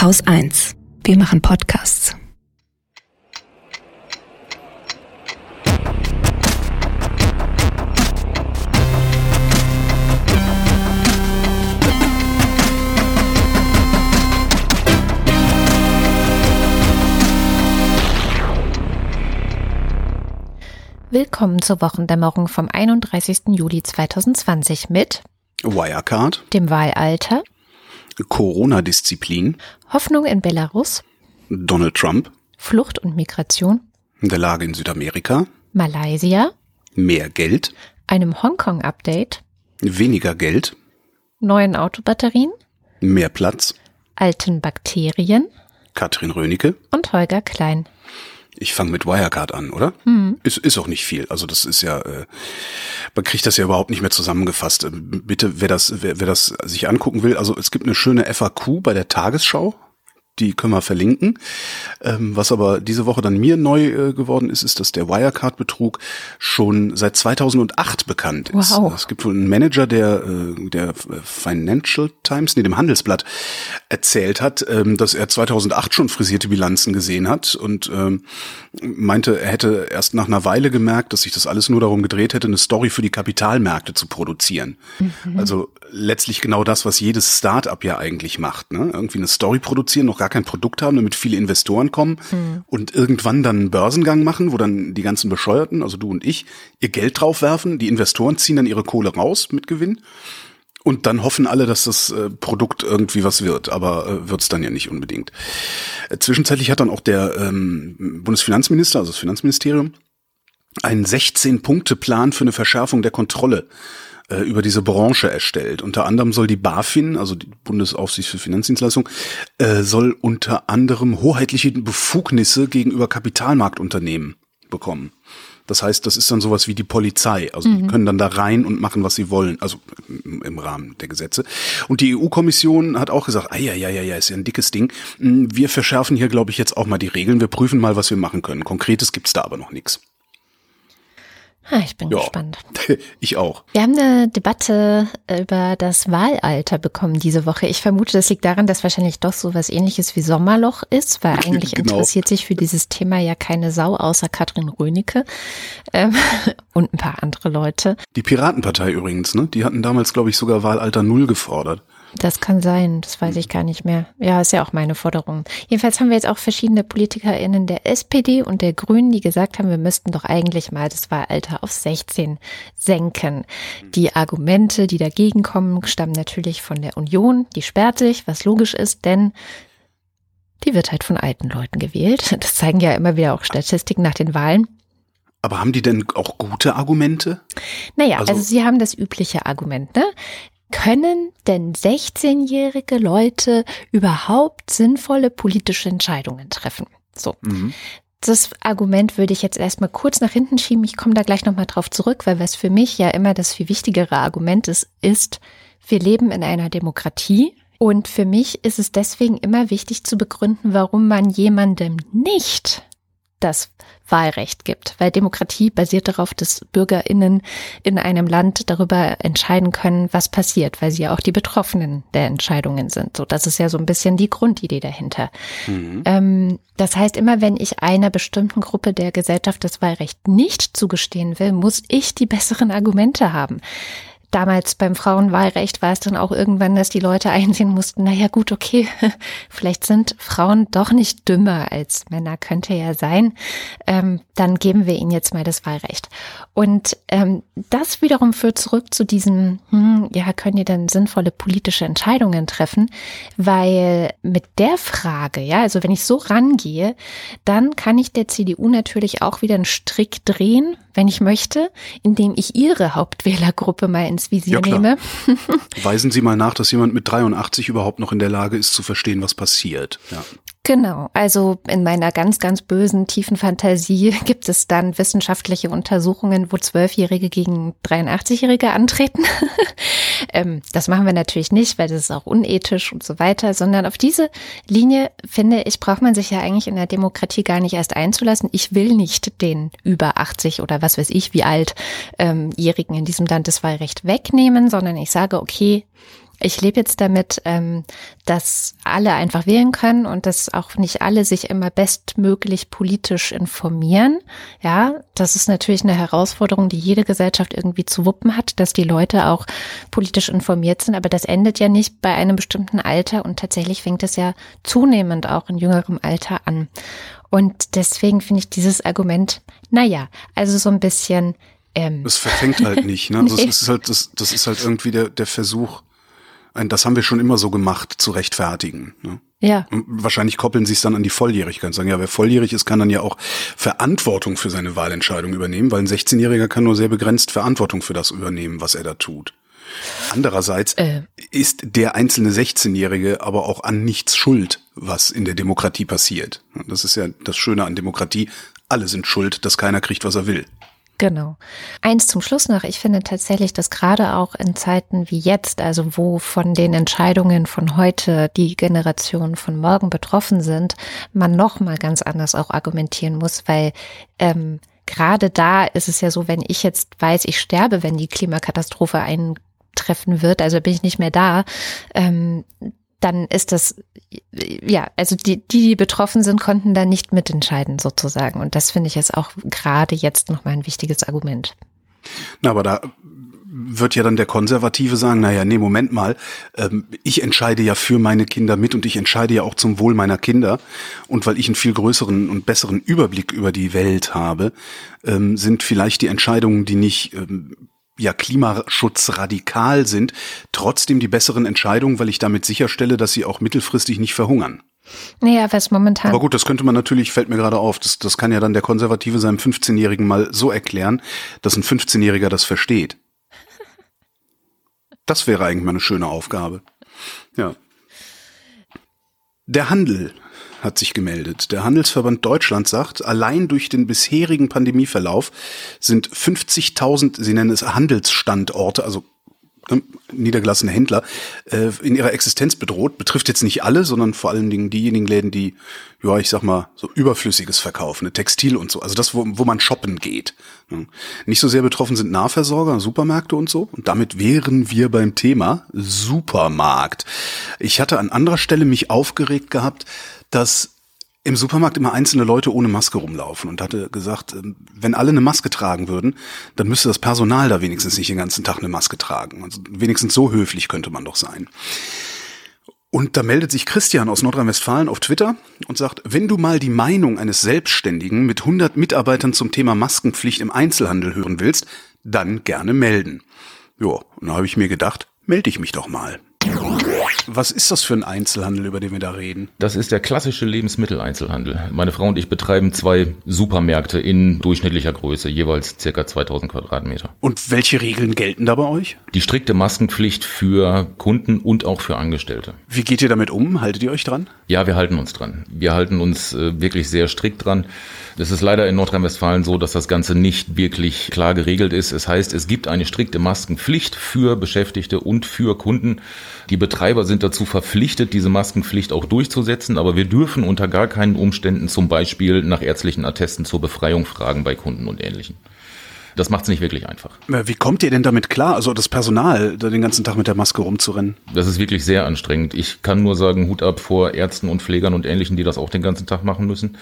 Haus 1. Wir machen Podcasts. Willkommen zur Wochendämmerung vom 31. Juli 2020 mit Wirecard, dem Wahlalter, Corona-Disziplin, Hoffnung in Belarus, Donald Trump, Flucht und Migration, der Lage in Südamerika, Malaysia, mehr Geld, einem Hongkong-Update, weniger Geld, neuen Autobatterien, mehr Platz, alten Bakterien. Katrin Rönecke. und Holger Klein. Ich fange mit Wirecard an, oder? Ist, ist auch nicht viel. Also das ist ja, äh, man kriegt das ja überhaupt nicht mehr zusammengefasst. Äh, Bitte, wer das, wer, wer das sich angucken will, also es gibt eine schöne FAQ bei der Tagesschau. Die können wir verlinken. Ähm, was aber diese Woche dann mir neu äh, geworden ist, ist, dass der Wirecard-Betrug schon seit 2008 bekannt ist. Wow. Es gibt wohl einen Manager, der äh, der Financial Times, nee, dem Handelsblatt, erzählt hat, ähm, dass er 2008 schon frisierte Bilanzen gesehen hat und ähm, meinte, er hätte erst nach einer Weile gemerkt, dass sich das alles nur darum gedreht hätte, eine Story für die Kapitalmärkte zu produzieren. Also letztlich genau das, was jedes Start-up ja eigentlich macht. Ne? Irgendwie eine Story produzieren, noch gar kein Produkt haben, damit viele Investoren kommen und irgendwann dann einen Börsengang machen, wo dann die ganzen Bescheuerten, also du und ich, ihr Geld draufwerfen. Die Investoren ziehen dann ihre Kohle raus mit Gewinn. Und dann hoffen alle, dass das äh, Produkt irgendwie was wird, aber äh, wird's dann ja nicht unbedingt. Äh, zwischenzeitlich hat dann auch der ähm, Bundesfinanzminister, also das Finanzministerium, einen 16-Punkte-Plan für eine Verschärfung der Kontrolle äh, über diese Branche erstellt. Unter anderem soll die BaFin, also die Bundesaufsicht für Finanzdienstleistungen, äh, soll unter anderem hoheitliche Befugnisse gegenüber Kapitalmarktunternehmen bekommen. Das heißt, das ist dann sowas wie die Polizei. Also die können dann da rein und machen, was sie wollen, also im Rahmen der Gesetze. Und die EU-Kommission hat auch gesagt, ah, ja, ja, ja, ja, ist ja ein dickes Ding. Mm, Wir verschärfen hier, glaube ich, jetzt auch mal die Regeln. Wir prüfen mal, was wir machen können. Konkretes gibt's da aber noch nichts. Ah, ich bin Ja, gespannt. ich auch. Wir haben eine Debatte über das Wahlalter bekommen diese Woche. Ich vermute, das liegt daran, dass wahrscheinlich doch so was ähnliches wie Sommerloch ist, weil eigentlich Genau. interessiert sich für dieses Thema ja keine Sau außer Katrin Rönecke ähm, und ein paar andere Leute. Die Piratenpartei übrigens, ne? Die hatten damals, glaube ich, sogar Wahlalter Null gefordert. Das kann sein, das weiß ich gar nicht mehr. Ja, ist ja auch meine Forderung. Jedenfalls haben wir jetzt auch verschiedene PolitikerInnen der SPD und der Grünen, die gesagt haben, wir müssten doch eigentlich mal das Wahlalter auf 16 senken. Die Argumente, die dagegen kommen, stammen natürlich von der Union. Die sperrt sich, was logisch ist, denn die wird halt von alten Leuten gewählt. Das zeigen ja immer wieder auch Statistiken nach den Wahlen. Aber haben die denn auch gute Argumente? Naja, Also- also, Sie haben das übliche Argument, ne? Können denn 16-jährige Leute überhaupt sinnvolle politische Entscheidungen treffen? So. Das Argument würde ich jetzt erstmal kurz nach hinten schieben. Ich komme da gleich nochmal drauf zurück, weil was für mich ja immer das viel wichtigere Argument ist, ist, wir leben in einer Demokratie. Und für mich ist es deswegen immer wichtig zu begründen, warum man jemandem nicht das Wahlrecht gibt, weil Demokratie basiert darauf, dass Bürgerinnen in einem Land darüber entscheiden können, was passiert, weil sie ja auch die Betroffenen der Entscheidungen sind. So, das ist ja so ein bisschen die Grundidee dahinter. Ähm, das heißt, immer wenn ich einer bestimmten Gruppe der Gesellschaft das Wahlrecht nicht zugestehen will, muss ich die besseren Argumente haben. Damals beim Frauenwahlrecht war es dann auch irgendwann, dass die Leute einsehen mussten, naja gut, okay, vielleicht sind Frauen doch nicht dümmer als Männer, könnte ja sein. Ähm, dann geben wir ihnen jetzt mal das Wahlrecht. Und ähm, das wiederum führt zurück zu diesem, hm, ja, können die denn sinnvolle politische Entscheidungen treffen? Weil mit der Frage, ja, also wenn ich so rangehe, dann kann ich der CDU natürlich auch wieder einen Strick drehen, wenn ich möchte, indem ich ihre Hauptwählergruppe mal ins Visier Ja, nehme. Weisen Sie mal nach, dass jemand mit 83 überhaupt noch in der Lage ist zu verstehen, was passiert. Ja. Genau, also in meiner ganz, ganz bösen, tiefen Fantasie gibt es dann wissenschaftliche Untersuchungen, wo Zwölfjährige gegen 83-Jährige antreten. ähm, das machen wir natürlich nicht, weil das ist auch unethisch und so weiter, sondern auf diese Linie, finde ich, braucht man sich ja eigentlich in der Demokratie gar nicht erst einzulassen. Ich will nicht den über 80 oder was weiß ich, wie alt ähm, Jährigen in diesem Land das Wahlrecht wegnehmen, sondern ich sage, okay, Ich lebe jetzt damit, ähm, dass alle einfach wählen können und dass auch nicht alle sich immer bestmöglich politisch informieren. Ja, das ist natürlich eine Herausforderung, die jede Gesellschaft irgendwie zu wuppen hat, dass die Leute auch politisch informiert sind. Aber das endet ja nicht bei einem bestimmten Alter und tatsächlich fängt es ja zunehmend auch in jüngerem Alter an. Und deswegen finde ich dieses Argument, naja, also so ein bisschen. Ähm, es verfängt halt nicht, ne? Also nee. es ist halt, das, das ist halt irgendwie der, der Versuch, das haben wir schon immer so gemacht, zu rechtfertigen. Ne? Ja. Und wahrscheinlich koppeln sie es dann an die Volljährigkeit und sagen, ja, wer volljährig ist, kann dann ja auch Verantwortung für seine Wahlentscheidung übernehmen, weil ein 16-Jähriger kann nur sehr begrenzt Verantwortung für das übernehmen, was er da tut. Andererseits äh. ist der einzelne 16-Jährige aber auch an nichts schuld, was in der Demokratie passiert. Das ist ja das Schöne an Demokratie. Alle sind schuld, dass keiner kriegt, was er will. Genau. Eins zum Schluss noch. Ich finde tatsächlich, dass gerade auch in Zeiten wie jetzt, also wo von den Entscheidungen von heute die Generationen von morgen betroffen sind, man noch mal ganz anders auch argumentieren muss, weil ähm, gerade da ist es ja so, wenn ich jetzt weiß, ich sterbe, wenn die Klimakatastrophe eintreffen wird, also bin ich nicht mehr da, ähm, dann ist das, ja, also die, die, die betroffen sind, konnten da nicht mitentscheiden sozusagen. Und das finde ich jetzt auch gerade jetzt nochmal ein wichtiges Argument. Na, aber da wird ja dann der Konservative sagen, naja, nee, Moment mal, ähm, ich entscheide ja für meine Kinder mit und ich entscheide ja auch zum Wohl meiner Kinder. Und weil ich einen viel größeren und besseren Überblick über die Welt habe, ähm, sind vielleicht die Entscheidungen, die nicht ähm, ja klimaschutzradikal sind, trotzdem die besseren Entscheidungen, weil ich damit sicherstelle, dass sie auch mittelfristig nicht verhungern. Naja, was momentan. Aber gut, das könnte man natürlich, fällt mir gerade auf, das, das kann ja dann der Konservative seinem 15-Jährigen mal so erklären, dass ein 15-Jähriger das versteht. Das wäre eigentlich mal eine schöne Aufgabe. Ja. Der Handel hat sich gemeldet. Der Handelsverband Deutschland sagt, allein durch den bisherigen Pandemieverlauf sind 50.000, sie nennen es Handelsstandorte, also ne, niedergelassene Händler äh, in ihrer Existenz bedroht. Betrifft jetzt nicht alle, sondern vor allen Dingen diejenigen Läden, die, ja, ich sag mal, so Überflüssiges verkaufen, ne, Textil und so. Also das, wo, wo man shoppen geht. Ne. Nicht so sehr betroffen sind Nahversorger, Supermärkte und so. Und damit wären wir beim Thema Supermarkt. Ich hatte an anderer Stelle mich aufgeregt gehabt, dass im Supermarkt immer einzelne Leute ohne Maske rumlaufen und hatte gesagt, ähm, wenn alle eine Maske tragen würden, dann müsste das Personal da wenigstens nicht den ganzen Tag eine Maske tragen. Also wenigstens so höflich könnte man doch sein. Und da meldet sich Christian aus Nordrhein-Westfalen auf Twitter und sagt, wenn du mal die Meinung eines Selbstständigen mit 100 Mitarbeitern zum Thema Maskenpflicht im Einzelhandel hören willst, dann gerne melden. Ja, und da habe ich mir gedacht, melde ich mich doch mal. Was ist das für ein Einzelhandel, über den wir da reden? Das ist der klassische Lebensmitteleinzelhandel. Meine Frau und ich betreiben zwei Supermärkte in durchschnittlicher Größe, jeweils circa 2000 Quadratmeter. Und welche Regeln gelten da bei euch? Die strikte Maskenpflicht für Kunden und auch für Angestellte. Wie geht ihr damit um? Haltet ihr euch dran? Ja, wir halten uns dran. Wir halten uns äh, wirklich sehr strikt dran. Es ist leider in Nordrhein-Westfalen so, dass das Ganze nicht wirklich klar geregelt ist. Es heißt, es gibt eine strikte Maskenpflicht für Beschäftigte und für Kunden. Die Betreiber sind dazu verpflichtet, diese Maskenpflicht auch durchzusetzen, aber wir dürfen unter gar keinen Umständen zum Beispiel nach ärztlichen Attesten zur Befreiung fragen bei Kunden und Ähnlichen. Das macht es nicht wirklich einfach. Wie kommt ihr denn damit klar, also das Personal, den ganzen Tag mit der Maske rumzurennen? Das ist wirklich sehr anstrengend. Ich kann nur sagen, Hut ab vor Ärzten und Pflegern und Ähnlichen, die das auch den ganzen Tag machen müssen.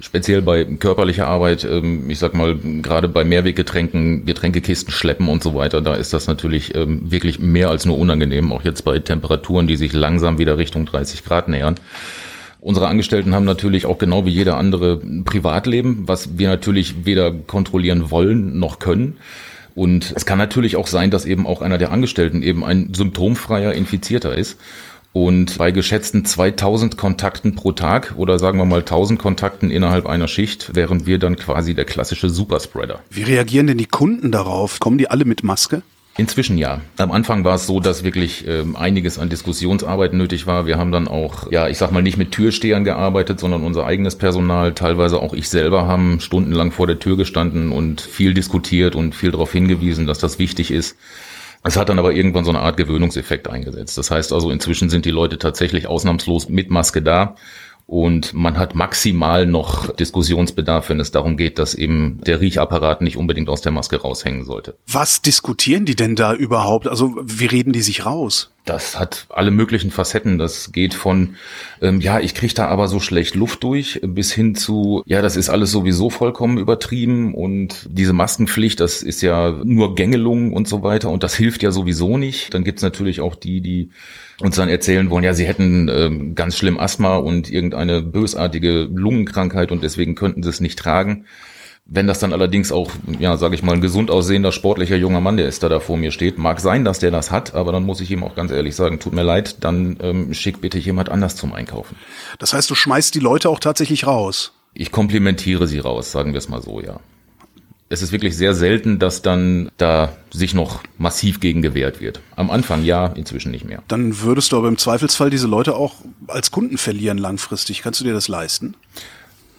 Speziell bei körperlicher Arbeit, ähm, ich sag mal, gerade bei Mehrweggetränken, Getränkekisten schleppen und so weiter, da ist das natürlich ähm, wirklich mehr als nur unangenehm, auch jetzt bei Temperaturen, die sich langsam wieder Richtung 30 Grad nähern. Unsere Angestellten haben natürlich auch genau wie jeder andere Privatleben, was wir natürlich weder kontrollieren wollen noch können. Und es kann natürlich auch sein, dass eben auch einer der Angestellten eben ein symptomfreier Infizierter ist. Und bei geschätzten 2000 Kontakten pro Tag oder sagen wir mal 1000 Kontakten innerhalb einer Schicht wären wir dann quasi der klassische Superspreader. Wie reagieren denn die Kunden darauf? Kommen die alle mit Maske? Inzwischen ja. Am Anfang war es so, dass wirklich ähm, einiges an Diskussionsarbeit nötig war. Wir haben dann auch, ja, ich sag mal, nicht mit Türstehern gearbeitet, sondern unser eigenes Personal, teilweise auch ich selber, haben stundenlang vor der Tür gestanden und viel diskutiert und viel darauf hingewiesen, dass das wichtig ist. Es hat dann aber irgendwann so eine Art Gewöhnungseffekt eingesetzt. Das heißt also, inzwischen sind die Leute tatsächlich ausnahmslos mit Maske da und man hat maximal noch Diskussionsbedarf, wenn es darum geht, dass eben der Riechapparat nicht unbedingt aus der Maske raushängen sollte. Was diskutieren die denn da überhaupt? Also wie reden die sich raus? Das hat alle möglichen Facetten. Das geht von, ähm, ja, ich kriege da aber so schlecht Luft durch, bis hin zu, ja, das ist alles sowieso vollkommen übertrieben und diese Maskenpflicht, das ist ja nur Gängelung und so weiter und das hilft ja sowieso nicht. Dann gibt's natürlich auch die, die uns dann erzählen wollen, ja, sie hätten ähm, ganz schlimm Asthma und irgendeine bösartige Lungenkrankheit und deswegen könnten sie es nicht tragen. Wenn das dann allerdings auch, ja, sage ich mal, ein gesund aussehender, sportlicher junger Mann, der ist da, da vor mir steht, mag sein, dass der das hat, aber dann muss ich ihm auch ganz ehrlich sagen, tut mir leid, dann ähm, schick bitte jemand anders zum Einkaufen. Das heißt, du schmeißt die Leute auch tatsächlich raus? Ich komplimentiere sie raus, sagen wir es mal so, ja. Es ist wirklich sehr selten, dass dann da sich noch massiv gegen gewehrt wird. Am Anfang ja, inzwischen nicht mehr. Dann würdest du aber im Zweifelsfall diese Leute auch als Kunden verlieren langfristig. Kannst du dir das leisten?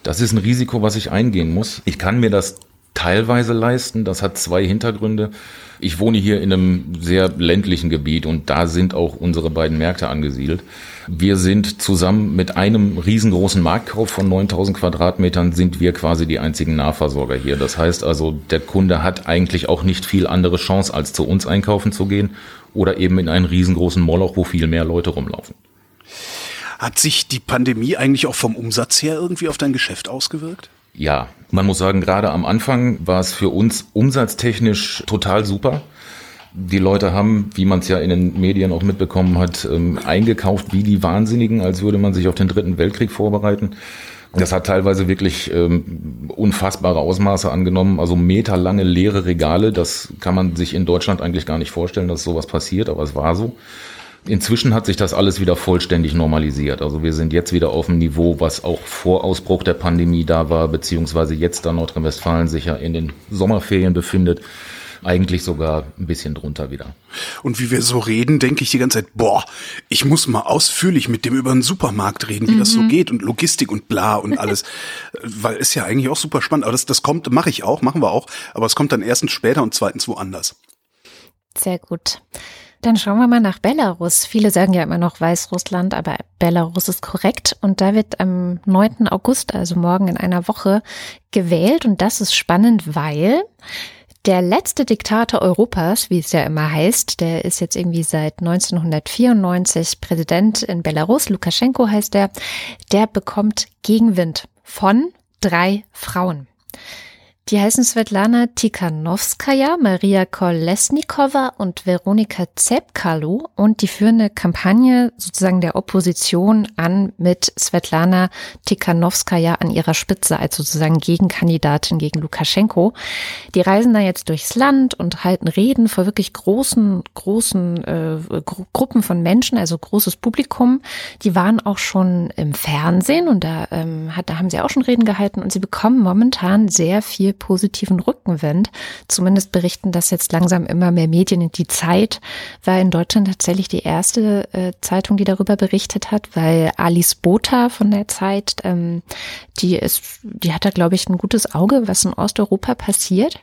Das ist ein Risiko, was ich eingehen muss. Ich kann mir das teilweise leisten. Das hat zwei Hintergründe. Ich wohne hier in einem sehr ländlichen Gebiet und da sind auch unsere beiden Märkte angesiedelt. Wir sind zusammen mit einem riesengroßen Marktkauf von 9000 Quadratmetern sind wir quasi die einzigen Nahversorger hier. Das heißt also, der Kunde hat eigentlich auch nicht viel andere Chance, als zu uns einkaufen zu gehen oder eben in einen riesengroßen Moloch, wo viel mehr Leute rumlaufen. Hat sich die Pandemie eigentlich auch vom Umsatz her irgendwie auf dein Geschäft ausgewirkt? Ja, man muss sagen, gerade am Anfang war es für uns umsatztechnisch total super. Die Leute haben, wie man es ja in den Medien auch mitbekommen hat, ähm, eingekauft wie die Wahnsinnigen, als würde man sich auf den Dritten Weltkrieg vorbereiten. Das hat teilweise wirklich ähm, unfassbare Ausmaße angenommen, also meterlange leere Regale. Das kann man sich in Deutschland eigentlich gar nicht vorstellen, dass sowas passiert, aber es war so. Inzwischen hat sich das alles wieder vollständig normalisiert. Also wir sind jetzt wieder auf dem Niveau, was auch vor Ausbruch der Pandemie da war, beziehungsweise jetzt da Nordrhein-Westfalen sich ja in den Sommerferien befindet. Eigentlich sogar ein bisschen drunter wieder. Und wie wir so reden, denke ich die ganze Zeit, boah, ich muss mal ausführlich mit dem über einen Supermarkt reden, wie mhm. das so mhm. geht und Logistik und bla und alles. Weil ist ja eigentlich auch super spannend. Aber das, das kommt, mache ich auch, machen wir auch. Aber es kommt dann erstens später und zweitens woanders. Sehr gut. Dann schauen wir mal nach Belarus. Viele sagen ja immer noch Weißrussland, aber Belarus ist korrekt. Und da wird am 9. August, also morgen in einer Woche, gewählt. Und das ist spannend, weil der letzte Diktator Europas, wie es ja immer heißt, der ist jetzt irgendwie seit 1994 Präsident in Belarus, Lukaschenko heißt der, der bekommt Gegenwind von drei Frauen. Die heißen Svetlana Tikhanovskaya, Maria Kolesnikova und Veronika Zepkalu und die führen eine Kampagne sozusagen der Opposition an mit Svetlana Tikhanovskaya an ihrer Spitze als sozusagen Gegenkandidatin gegen Lukaschenko. Die reisen da jetzt durchs Land und halten Reden vor wirklich großen, großen äh, Gru Gruppen von Menschen, also großes Publikum. Die waren auch schon im Fernsehen und da, ähm, hat, da haben sie auch schon Reden gehalten und sie bekommen momentan sehr viel positiven Rückenwind. Zumindest berichten das jetzt langsam immer mehr Medien. Die Zeit war in Deutschland tatsächlich die erste äh, Zeitung, die darüber berichtet hat, weil Alice Botha von der Zeit, ähm, die ist, die hat da, glaube ich, ein gutes Auge, was in Osteuropa passiert.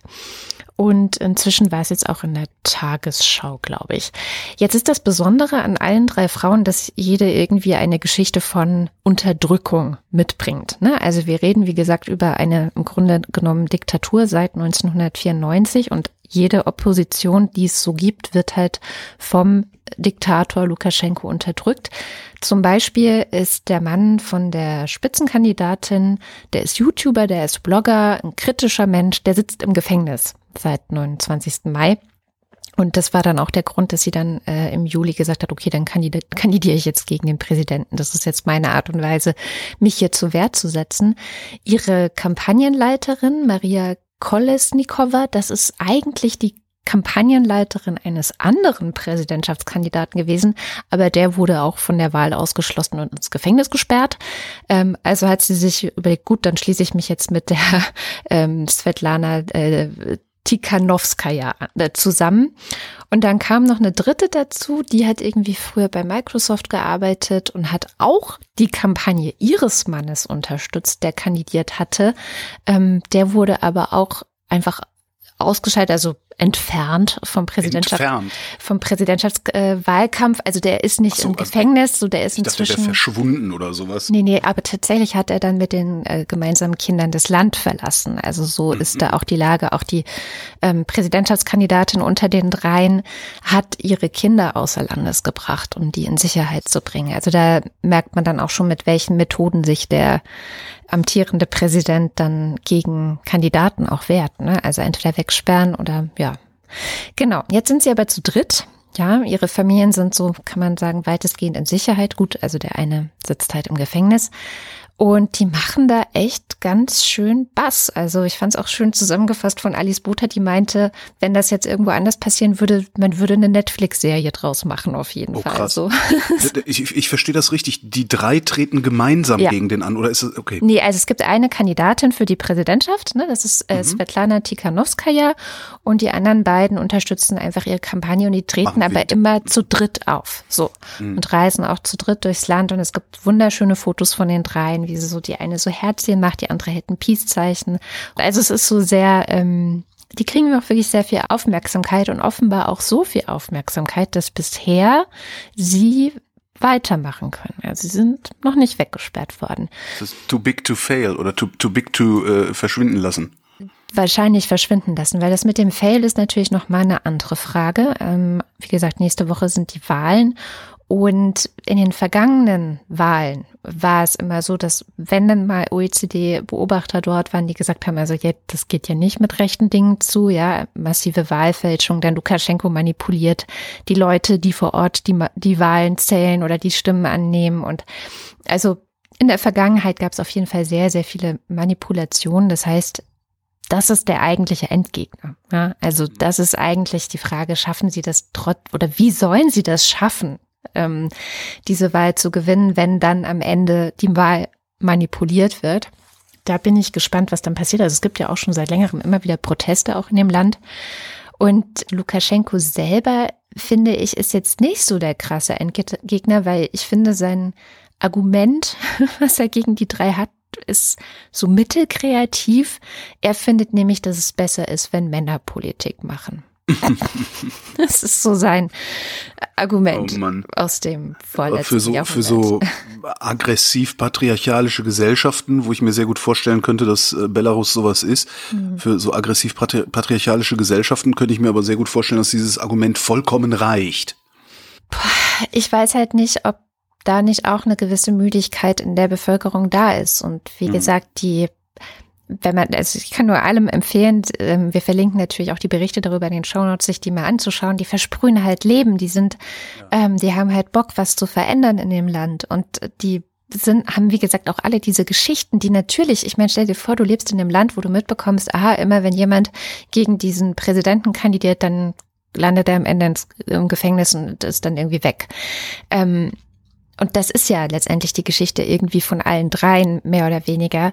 Und inzwischen war es jetzt auch in der Tagesschau, glaube ich. Jetzt ist das Besondere an allen drei Frauen, dass jede irgendwie eine Geschichte von Unterdrückung mitbringt. Ne? Also wir reden, wie gesagt, über eine im Grunde genommen Diktatur seit 1994 und jede Opposition, die es so gibt, wird halt vom Diktator Lukaschenko unterdrückt. Zum Beispiel ist der Mann von der Spitzenkandidatin, der ist YouTuber, der ist Blogger, ein kritischer Mensch, der sitzt im Gefängnis seit 29. Mai. Und das war dann auch der Grund, dass sie dann äh, im Juli gesagt hat, okay, dann kandidiere kandidiere ich jetzt gegen den Präsidenten. Das ist jetzt meine Art und Weise, mich hier zu Wehr zu setzen. Ihre Kampagnenleiterin, Maria Kolesnikova, das ist eigentlich die Kampagnenleiterin eines anderen Präsidentschaftskandidaten gewesen, aber der wurde auch von der Wahl ausgeschlossen und ins Gefängnis gesperrt. Ähm, also hat sie sich überlegt, gut, dann schließe ich mich jetzt mit der ähm, Svetlana äh, Tikhanovskaya äh, zusammen. Und dann kam noch eine dritte dazu, die hat irgendwie früher bei Microsoft gearbeitet und hat auch die Kampagne ihres Mannes unterstützt, der kandidiert hatte. Ähm, der wurde aber auch einfach ausgeschaltet, also entfernt vom Präsidentschaft, Entfernt. vom Präsidentschaftswahlkampf. also der ist nicht so, im also Gefängnis, so der ist Ich dachte, der inzwischen. verschwunden oder sowas. Nee, nee, aber tatsächlich hat er dann mit den äh, gemeinsamen Kindern das Land verlassen. Also so ist da auch die Lage. Auch die ähm, Präsidentschaftskandidatin unter den dreien hat ihre Kinder außer Landes gebracht, um die in Sicherheit zu bringen. Also da merkt man dann auch schon, mit welchen Methoden sich der amtierende Präsident dann gegen Kandidaten auch wehrt. Ne? Also entweder wegsperren oder ja. Genau, jetzt sind sie aber zu dritt. Ja, ihre Familien sind so, kann man sagen, weitestgehend in Sicherheit. Gut, also der eine sitzt halt im Gefängnis. Und die machen da echt ganz schön Bass. Also ich fand es auch schön zusammengefasst von Alice Buter, die meinte, wenn das jetzt irgendwo anders passieren würde, man würde eine Netflix-Serie draus machen, auf jeden Oh, Fall. krass. So. Ich, ich verstehe das richtig. Die drei treten gemeinsam Ja. gegen den an, oder ist es okay? Nee, also es gibt eine Kandidatin für die Präsidentschaft, ne? das ist Mhm. äh, Svetlana Tikhanovskaya und die anderen beiden unterstützen einfach ihre Kampagne und die treten Machen aber immer zu dritt auf, so Mhm. und reisen auch zu dritt durchs Land und es gibt wunderschöne Fotos von den dreien, wie sie so die eine so Herzchen macht, die andere hält ein Peace-Zeichen. Also es ist so sehr, ähm, die kriegen auch wirklich sehr viel Aufmerksamkeit und offenbar auch so viel Aufmerksamkeit, dass bisher sie weitermachen können. Also sie sind noch nicht weggesperrt worden. Das ist too big to fail oder too, too big to äh, verschwinden lassen. wahrscheinlich verschwinden lassen, weil das mit dem Fail ist natürlich noch mal eine andere Frage. Ähm, wie gesagt, nächste Woche sind die Wahlen und in den vergangenen Wahlen war es immer so, dass wenn dann mal OECD-Beobachter dort waren, die gesagt haben, also jetzt, das geht ja nicht mit rechten Dingen zu, ja, massive Wahlfälschung, dann Lukaschenko manipuliert die Leute, die vor Ort die, die Wahlen zählen oder die Stimmen annehmen und also in der Vergangenheit gab es auf jeden Fall sehr, sehr viele Manipulationen. Das heißt, das ist der eigentliche Endgegner. Ja, also das ist eigentlich die Frage, schaffen Sie das trotz oder wie sollen Sie das schaffen, ähm, diese Wahl zu gewinnen, wenn dann am Ende die Wahl manipuliert wird? Da bin ich gespannt, was dann passiert. Also es gibt ja auch schon seit längerem immer wieder Proteste auch in dem Land. Und Lukaschenko selber, finde ich, ist jetzt nicht so der krasse Endgegner, weil ich finde, sein Argument, was er gegen die drei hat, ist so mittelkreativ. Er findet nämlich, dass es besser ist, wenn Männer Politik machen. das ist so sein Argument Oh aus dem vorletzten Für so, Jahrhundert. für so aggressiv patriarchalische Gesellschaften, wo ich mir sehr gut vorstellen könnte, dass äh, Belarus sowas ist. Mhm. Für so aggressiv patri patriarchalische Gesellschaften könnte ich mir aber sehr gut vorstellen, dass dieses Argument vollkommen reicht. ich weiß halt nicht, ob da nicht auch eine gewisse Müdigkeit in der Bevölkerung da ist. Und wie Mhm. gesagt, die, wenn man, also ich kann nur allem empfehlen, ähm, wir verlinken natürlich auch die Berichte darüber in den Shownotes, sich die mal anzuschauen. Die versprühen halt Leben, die sind, ähm, die haben halt Bock, was zu verändern in dem Land. Und die sind, haben wie gesagt auch alle diese Geschichten, die natürlich, ich meine, stell dir vor, du lebst in einem Land, wo du mitbekommst, aha, immer wenn jemand gegen diesen Präsidenten kandidiert, dann landet er am Ende ins, im Gefängnis und ist dann irgendwie weg. Ähm, und das ist ja letztendlich die Geschichte irgendwie von allen dreien, mehr oder weniger,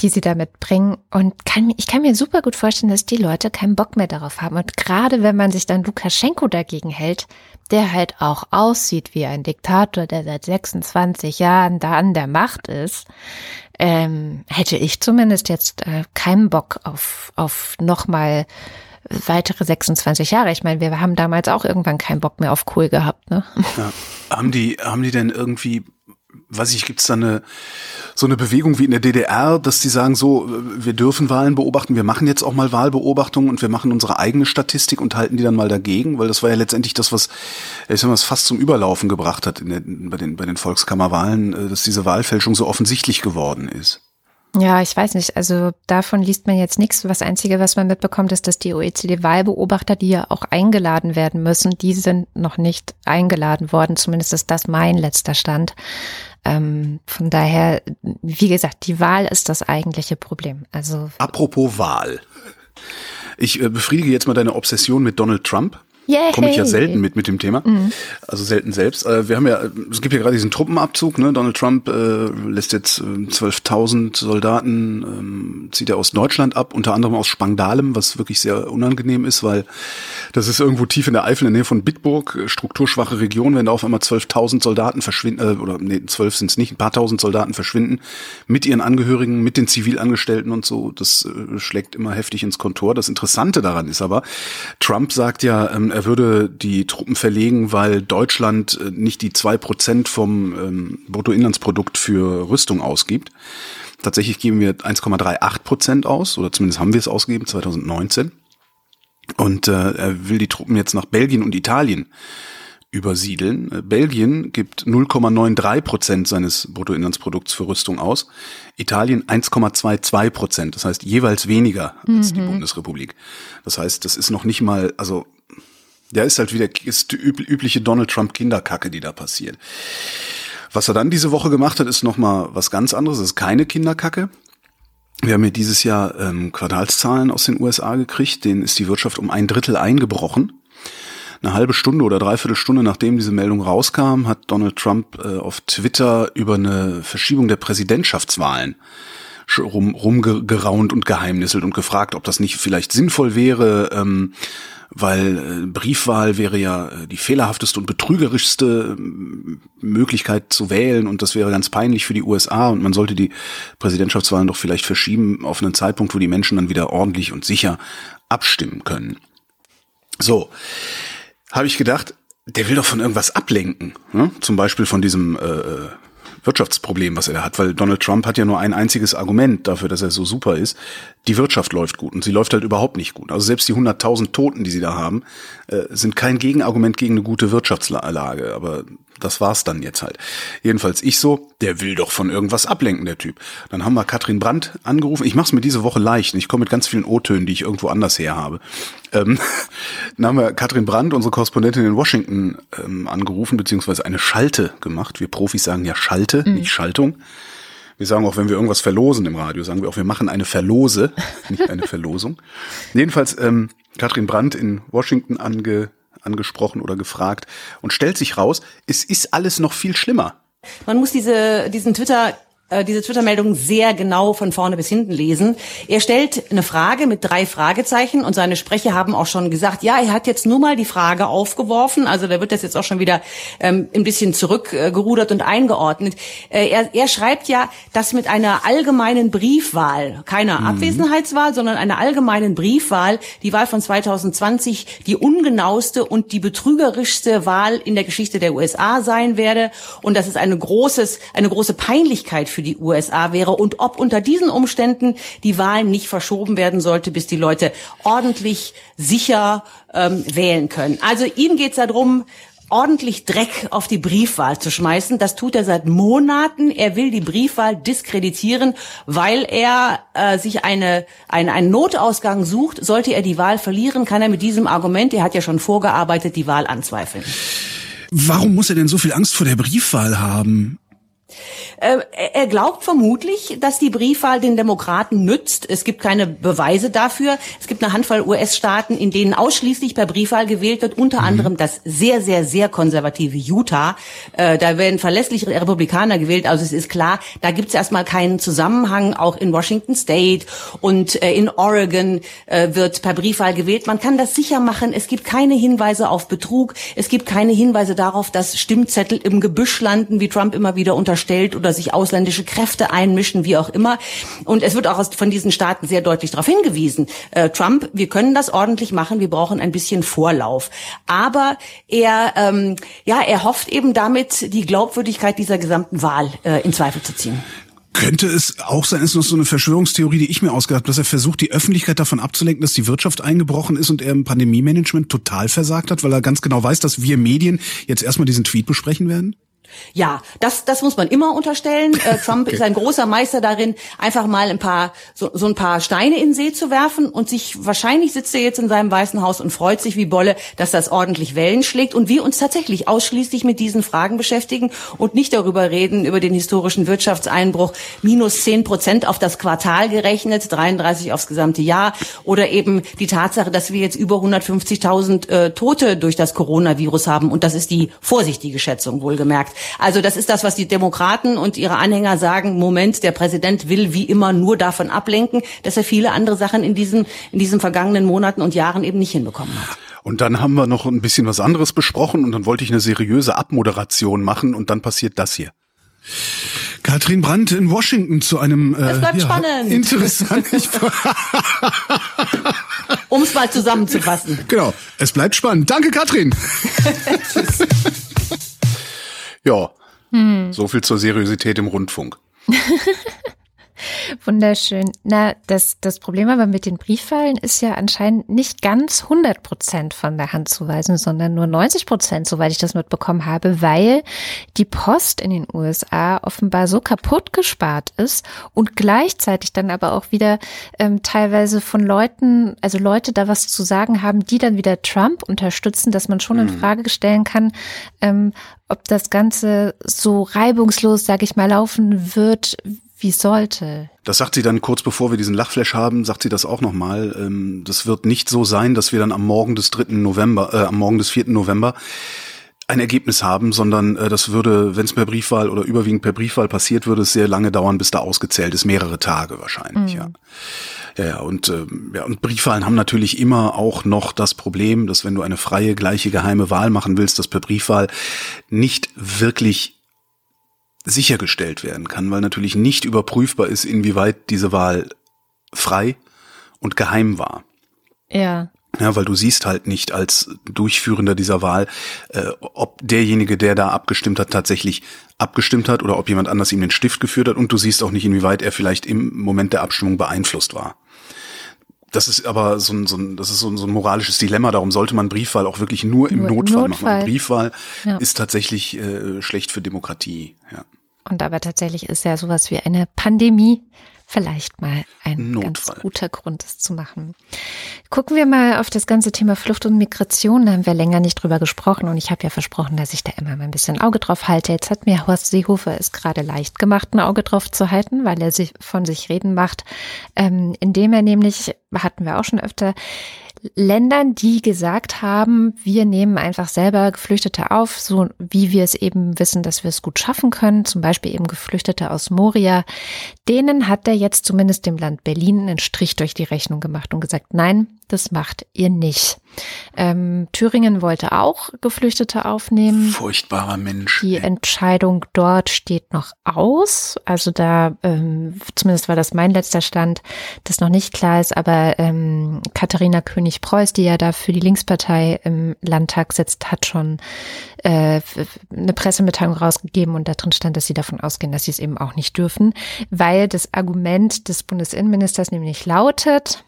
die sie da mitbringen. Und kann, ich kann mir super gut vorstellen, dass die Leute keinen Bock mehr darauf haben. Und gerade wenn man sich dann Lukaschenko dagegen hält, der halt auch aussieht wie ein Diktator, der seit 26 Jahren da an der Macht ist, ähm, hätte ich zumindest jetzt äh, keinen Bock auf, auf nochmal weitere 26 Jahre. Ich meine, wir haben damals auch irgendwann keinen Bock mehr auf Kohl gehabt, ne? Ja. Haben die, haben die denn irgendwie, weiß ich, gibt's da eine, so eine Bewegung wie in der DDR, dass die sagen so, wir dürfen Wahlen beobachten, wir machen jetzt auch mal Wahlbeobachtungen und wir machen unsere eigene Statistik und halten die dann mal dagegen, weil das war ja letztendlich das, was, ich sag mal, es fast zum Überlaufen gebracht hat in der, bei den, bei den Volkskammerwahlen, äh, dass diese Wahlfälschung so offensichtlich geworden ist. Ja, ich weiß nicht. Also davon liest man jetzt nichts. Das Einzige, was man mitbekommt, ist, dass die OECD-Wahlbeobachter, die ja auch eingeladen werden müssen, die sind noch nicht eingeladen worden. Zumindest ist das mein letzter Stand. Ähm, von daher, wie gesagt, die Wahl ist das eigentliche Problem. Also Apropos Wahl. Ich äh, befriedige jetzt mal deine Obsession mit Donald Trump. Komme ich ja selten mit mit dem Thema. Mhm. Also selten selbst. Äh, wir haben ja, es gibt ja gerade diesen Truppenabzug. Ne? Donald Trump äh, lässt jetzt äh, 12.000 Soldaten, ähm, zieht er aus Deutschland ab, unter anderem aus Spangdalem, was wirklich sehr unangenehm ist, weil das ist irgendwo tief in der Eifel in der Nähe von Bitburg, äh, strukturschwache Region, wenn da auf einmal 12.000 Soldaten verschwinden, äh, oder nee, 12 sind es nicht, ein paar tausend Soldaten verschwinden, mit ihren Angehörigen, mit den Zivilangestellten und so, das äh, schlägt immer heftig ins Kontor. Das Interessante daran ist aber, Trump sagt ja, ähm, er würde die Truppen verlegen, weil Deutschland äh, nicht die zwei Prozent vom ähm, Bruttoinlandsprodukt für Rüstung ausgibt. Tatsächlich geben wir 1,38 Prozent aus, oder zumindest haben wir es ausgegeben 2019. Und äh, er will die Truppen jetzt nach Belgien und Italien übersiedeln. Äh, Belgien gibt 0,93 Prozent seines Bruttoinlandsprodukts für Rüstung aus. Italien 1,22 Prozent. Das heißt jeweils weniger als mhm. die Bundesrepublik. Das heißt, das ist noch nicht mal, also der ist halt wieder ist die übliche Donald Trump Kinderkacke, die da passiert. Was er dann diese Woche gemacht hat, ist noch mal was ganz anderes. Es ist keine Kinderkacke. Wir haben ja dieses Jahr ähm, Quartalszahlen aus den USA gekriegt. Denen ist die Wirtschaft um ein Drittel eingebrochen. Eine halbe Stunde oder dreiviertel Stunde nachdem diese Meldung rauskam, hat Donald Trump äh, auf Twitter über eine Verschiebung der Präsidentschaftswahlen rum, rumgeraunt und geheimnisselt und gefragt, ob das nicht vielleicht sinnvoll wäre, ähm, weil äh, Briefwahl wäre ja äh, die fehlerhafteste und betrügerischste äh, Möglichkeit zu wählen und das wäre ganz peinlich für die USA und man sollte die Präsidentschaftswahlen doch vielleicht verschieben auf einen Zeitpunkt, wo die Menschen dann wieder ordentlich und sicher abstimmen können. So, habe ich gedacht, der will doch von irgendwas ablenken, ne? zum Beispiel von diesem äh, Wirtschaftsproblem, was er da hat, weil Donald Trump hat ja nur ein einziges Argument dafür, dass er so super ist. Die Wirtschaft läuft gut und sie läuft halt überhaupt nicht gut. Also selbst die 100.000 Toten, die sie da haben, äh, sind kein Gegenargument gegen eine gute Wirtschaftslage. Aber das war's dann jetzt halt. Jedenfalls ich so, der will doch von irgendwas ablenken, der Typ. Dann haben wir Katrin Brandt angerufen. Ich mach's mir diese Woche leicht. Ich komme mit ganz vielen O-Tönen, die ich irgendwo anders her habe. Ähm, dann haben wir Katrin Brandt, unsere Korrespondentin in Washington, ähm, angerufen, beziehungsweise eine Schalte gemacht. Wir Profis sagen ja Schalte, mhm. nicht Schaltung. Wir sagen auch, wenn wir irgendwas verlosen im Radio, sagen wir auch, wir machen eine Verlose, nicht eine Verlosung. Jedenfalls ähm, Katrin Brandt in Washington ange angesprochen oder gefragt und stellt sich raus, es ist alles noch viel schlimmer. Man muss diese, diesen Twitter diese Twitter-Meldung sehr genau von vorne bis hinten lesen. Er stellt eine Frage mit drei Fragezeichen und seine Sprecher haben auch schon gesagt, ja, er hat jetzt nur mal die Frage aufgeworfen. Also da wird das jetzt auch schon wieder ähm, ein bisschen zurückgerudert und eingeordnet. Äh, er, er schreibt ja, dass mit einer allgemeinen Briefwahl, keiner mhm. Abwesenheitswahl, sondern einer allgemeinen Briefwahl, die Wahl von 2020 die ungenaueste und die betrügerischste Wahl in der Geschichte der USA sein werde und dass es eine großes, eine große Peinlichkeit für die USA wäre und ob unter diesen Umständen die Wahl nicht verschoben werden sollte, bis die Leute ordentlich sicher ähm, wählen können. Also ihm geht es darum, ordentlich Dreck auf die Briefwahl zu schmeißen. Das tut er seit Monaten. Er will die Briefwahl diskreditieren, weil er äh, sich eine, eine, einen Notausgang sucht. Sollte er die Wahl verlieren, kann er mit diesem Argument, er hat ja schon vorgearbeitet, die Wahl anzweifeln. Warum muss er denn so viel Angst vor der Briefwahl haben? Äh, er glaubt vermutlich, dass die Briefwahl den Demokraten nützt. Es gibt keine Beweise dafür. Es gibt eine Handvoll US-Staaten, in denen ausschließlich per Briefwahl gewählt wird, unter mhm. anderem das sehr, sehr, sehr konservative Utah. Äh, da werden verlässliche Republikaner gewählt. Also es ist klar, da gibt es erstmal keinen Zusammenhang. Auch in Washington State und äh, in Oregon wird per Briefwahl gewählt. Man kann das sicher machen. Es gibt keine Hinweise auf Betrug. Es gibt keine Hinweise darauf, dass Stimmzettel im Gebüsch landen, wie Trump immer wieder unterstellt oder sich ausländische Kräfte einmischen, wie auch immer. Und es wird auch von diesen Staaten sehr deutlich darauf hingewiesen, äh, Trump, wir können das ordentlich machen, wir brauchen ein bisschen Vorlauf. Aber er, ähm, ja, er hofft eben damit, die Glaubwürdigkeit dieser gesamten Wahl äh, in Zweifel zu ziehen. Könnte es auch sein, ist noch so eine Verschwörungstheorie, die ich mir ausgedacht habe, dass er versucht, die Öffentlichkeit davon abzulenken, dass die Wirtschaft eingebrochen ist und er im Pandemie-Management total versagt hat, weil er ganz genau weiß, dass wir Medien jetzt erstmal diesen Tweet besprechen werden? Ja, das, das muss man immer unterstellen. Äh, Trump okay. ist ein großer Meister darin, einfach mal ein paar, so, so ein paar Steine in den See zu werfen und sich, wahrscheinlich sitzt er jetzt in seinem Weißen Haus und freut sich wie Bolle, dass das ordentlich Wellen schlägt und wir uns tatsächlich ausschließlich mit diesen Fragen beschäftigen und nicht darüber reden, über den historischen Wirtschaftseinbruch, minus zehn Prozent auf das Quartal gerechnet, 33 aufs gesamte Jahr oder eben die Tatsache, dass wir jetzt über 150.000 äh, Tote durch das Coronavirus haben und das ist die vorsichtige Schätzung wohlgemerkt. Also das ist das, was die Demokraten und ihre Anhänger sagen. Moment, der Präsident will wie immer nur davon ablenken, dass er viele andere Sachen in diesen, in diesen vergangenen Monaten und Jahren eben nicht hinbekommen hat. Und dann haben wir noch ein bisschen was anderes besprochen und dann wollte ich eine seriöse Abmoderation machen und dann passiert das hier. Katrin Brandt in Washington zu einem äh, es bleibt ja, spannend. interessant. um es mal zusammenzufassen. Genau, es bleibt spannend. Danke, Katrin. Tschüss. Ja, hm. so viel zur Seriosität im Rundfunk. Wunderschön. Na, das, das Problem aber mit den Brieffallen ist ja anscheinend nicht ganz 100 Prozent von der Hand zu weisen, sondern nur 90 Prozent, soweit ich das mitbekommen habe, weil die Post in den USA offenbar so kaputt gespart ist und gleichzeitig dann aber auch wieder ähm, teilweise von Leuten, also Leute da was zu sagen haben, die dann wieder Trump unterstützen, dass man schon in hm. Frage stellen kann, ähm, ob das Ganze so reibungslos, sage ich mal, laufen wird, wie sollte. Das sagt sie dann kurz bevor wir diesen Lachflash haben, sagt sie das auch nochmal. Ähm, das wird nicht so sein, dass wir dann am Morgen des 3. November, äh, am Morgen des 4. November ein Ergebnis haben, sondern äh, das würde, wenn es per Briefwahl oder überwiegend per Briefwahl passiert, würde es sehr lange dauern, bis da ausgezählt ist, mehrere Tage wahrscheinlich, mhm. ja. Ja, ja, und, äh, ja, und Briefwahlen haben natürlich immer auch noch das Problem, dass wenn du eine freie, gleiche, geheime Wahl machen willst, dass per Briefwahl nicht wirklich sichergestellt werden kann, weil natürlich nicht überprüfbar ist, inwieweit diese Wahl frei und geheim war. Ja. Ja, weil du siehst halt nicht als Durchführender dieser Wahl, äh, ob derjenige, der da abgestimmt hat, tatsächlich abgestimmt hat oder ob jemand anders ihm den Stift geführt hat und du siehst auch nicht, inwieweit er vielleicht im Moment der Abstimmung beeinflusst war. Das ist aber so ein, so ein, das ist so ein, so ein moralisches Dilemma. Darum sollte man Briefwahl auch wirklich nur im nur Notfall, Notfall, machen. Briefwahl ja. ist tatsächlich äh, schlecht für Demokratie. Ja. Und aber tatsächlich ist ja sowas wie eine Pandemie vielleicht mal ein Notfall. ganz guter Grund, das zu machen. Gucken wir mal auf das ganze Thema Flucht und Migration. Da haben wir länger nicht drüber gesprochen und ich habe ja versprochen, dass ich da immer mal ein bisschen Auge drauf halte. Jetzt hat mir Horst Seehofer es gerade leicht gemacht, ein Auge drauf zu halten, weil er sich von sich reden macht, ähm, indem er nämlich, hatten wir auch schon öfter, Ländern, die gesagt haben, wir nehmen einfach selber Geflüchtete auf, so wie wir es eben wissen, dass wir es gut schaffen können, zum Beispiel eben Geflüchtete aus Moria, denen hat er jetzt zumindest dem Land Berlin einen Strich durch die Rechnung gemacht und gesagt, nein, das macht ihr nicht. Ähm, Thüringen wollte auch Geflüchtete aufnehmen. Furchtbarer Mensch. Die Entscheidung dort steht noch aus. Also da, ähm, zumindest war das mein letzter Stand, das noch nicht klar ist, aber ähm, Katharina König-Preuß, die ja da für die Linkspartei im Landtag sitzt, hat schon äh, eine Pressemitteilung rausgegeben und da drin stand, dass sie davon ausgehen, dass sie es eben auch nicht dürfen, weil das Argument des Bundesinnenministers nämlich lautet,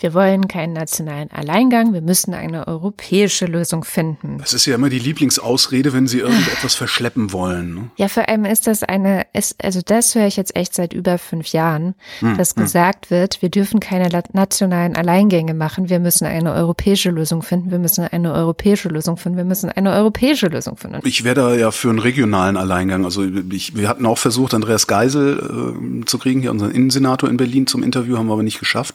wir wollen keinen nationalen Alleingang, wir müssen eine europäische Lösung finden. Das ist ja immer die Lieblingsausrede, wenn Sie irgendetwas verschleppen wollen. Ne? Ja, vor allem ist das eine, ist, also das höre ich jetzt echt seit über fünf Jahren, hm, dass hm. gesagt wird, wir dürfen keine nationalen Alleingänge machen, wir müssen eine europäische Lösung finden, wir müssen eine europäische Lösung finden, wir müssen eine europäische Lösung finden. Ich wäre da ja für einen regionalen Alleingang. Also ich, wir hatten auch versucht, Andreas Geisel äh, zu kriegen, hier unseren Innensenator in Berlin zum Interview, haben wir aber nicht geschafft.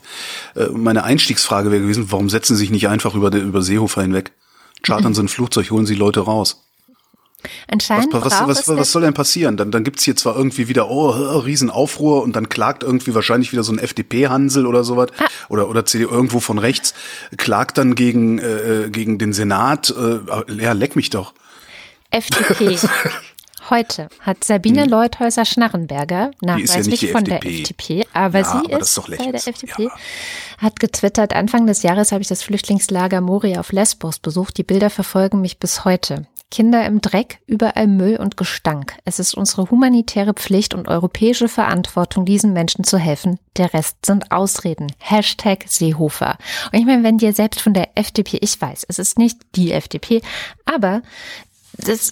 Äh, meine Einstiegsfrage wäre gewesen, warum setzen Sie sich nicht einfach über, über Seehofer hinweg? Chartern Sie ein Flugzeug, holen Sie Leute raus. Anscheinend was, was, was, was soll denn passieren? Dann, dann gibt's hier zwar irgendwie wieder, oh, Riesenaufruhr und dann klagt irgendwie wahrscheinlich wieder so ein FDP-Hansel oder sowas ah. oder, oder CDU irgendwo von rechts, klagt dann gegen, äh, gegen den Senat. Äh, ja, leck mich doch. FDP. Heute hat Sabine hm. Leuthäuser-Schnarrenberger, nachweislich ja von FDP. der FDP, aber ja, sie aber ist, ist bei der FDP, ja. hat getwittert, Anfang des Jahres habe ich das Flüchtlingslager Moria auf Lesbos besucht. Die Bilder verfolgen mich bis heute. Kinder im Dreck, überall Müll und Gestank. Es ist unsere humanitäre Pflicht und europäische Verantwortung, diesen Menschen zu helfen. Der Rest sind Ausreden. Hashtag Seehofer. Und ich meine, wenn dir selbst von der FDP, ich weiß, es ist nicht die FDP, aber das,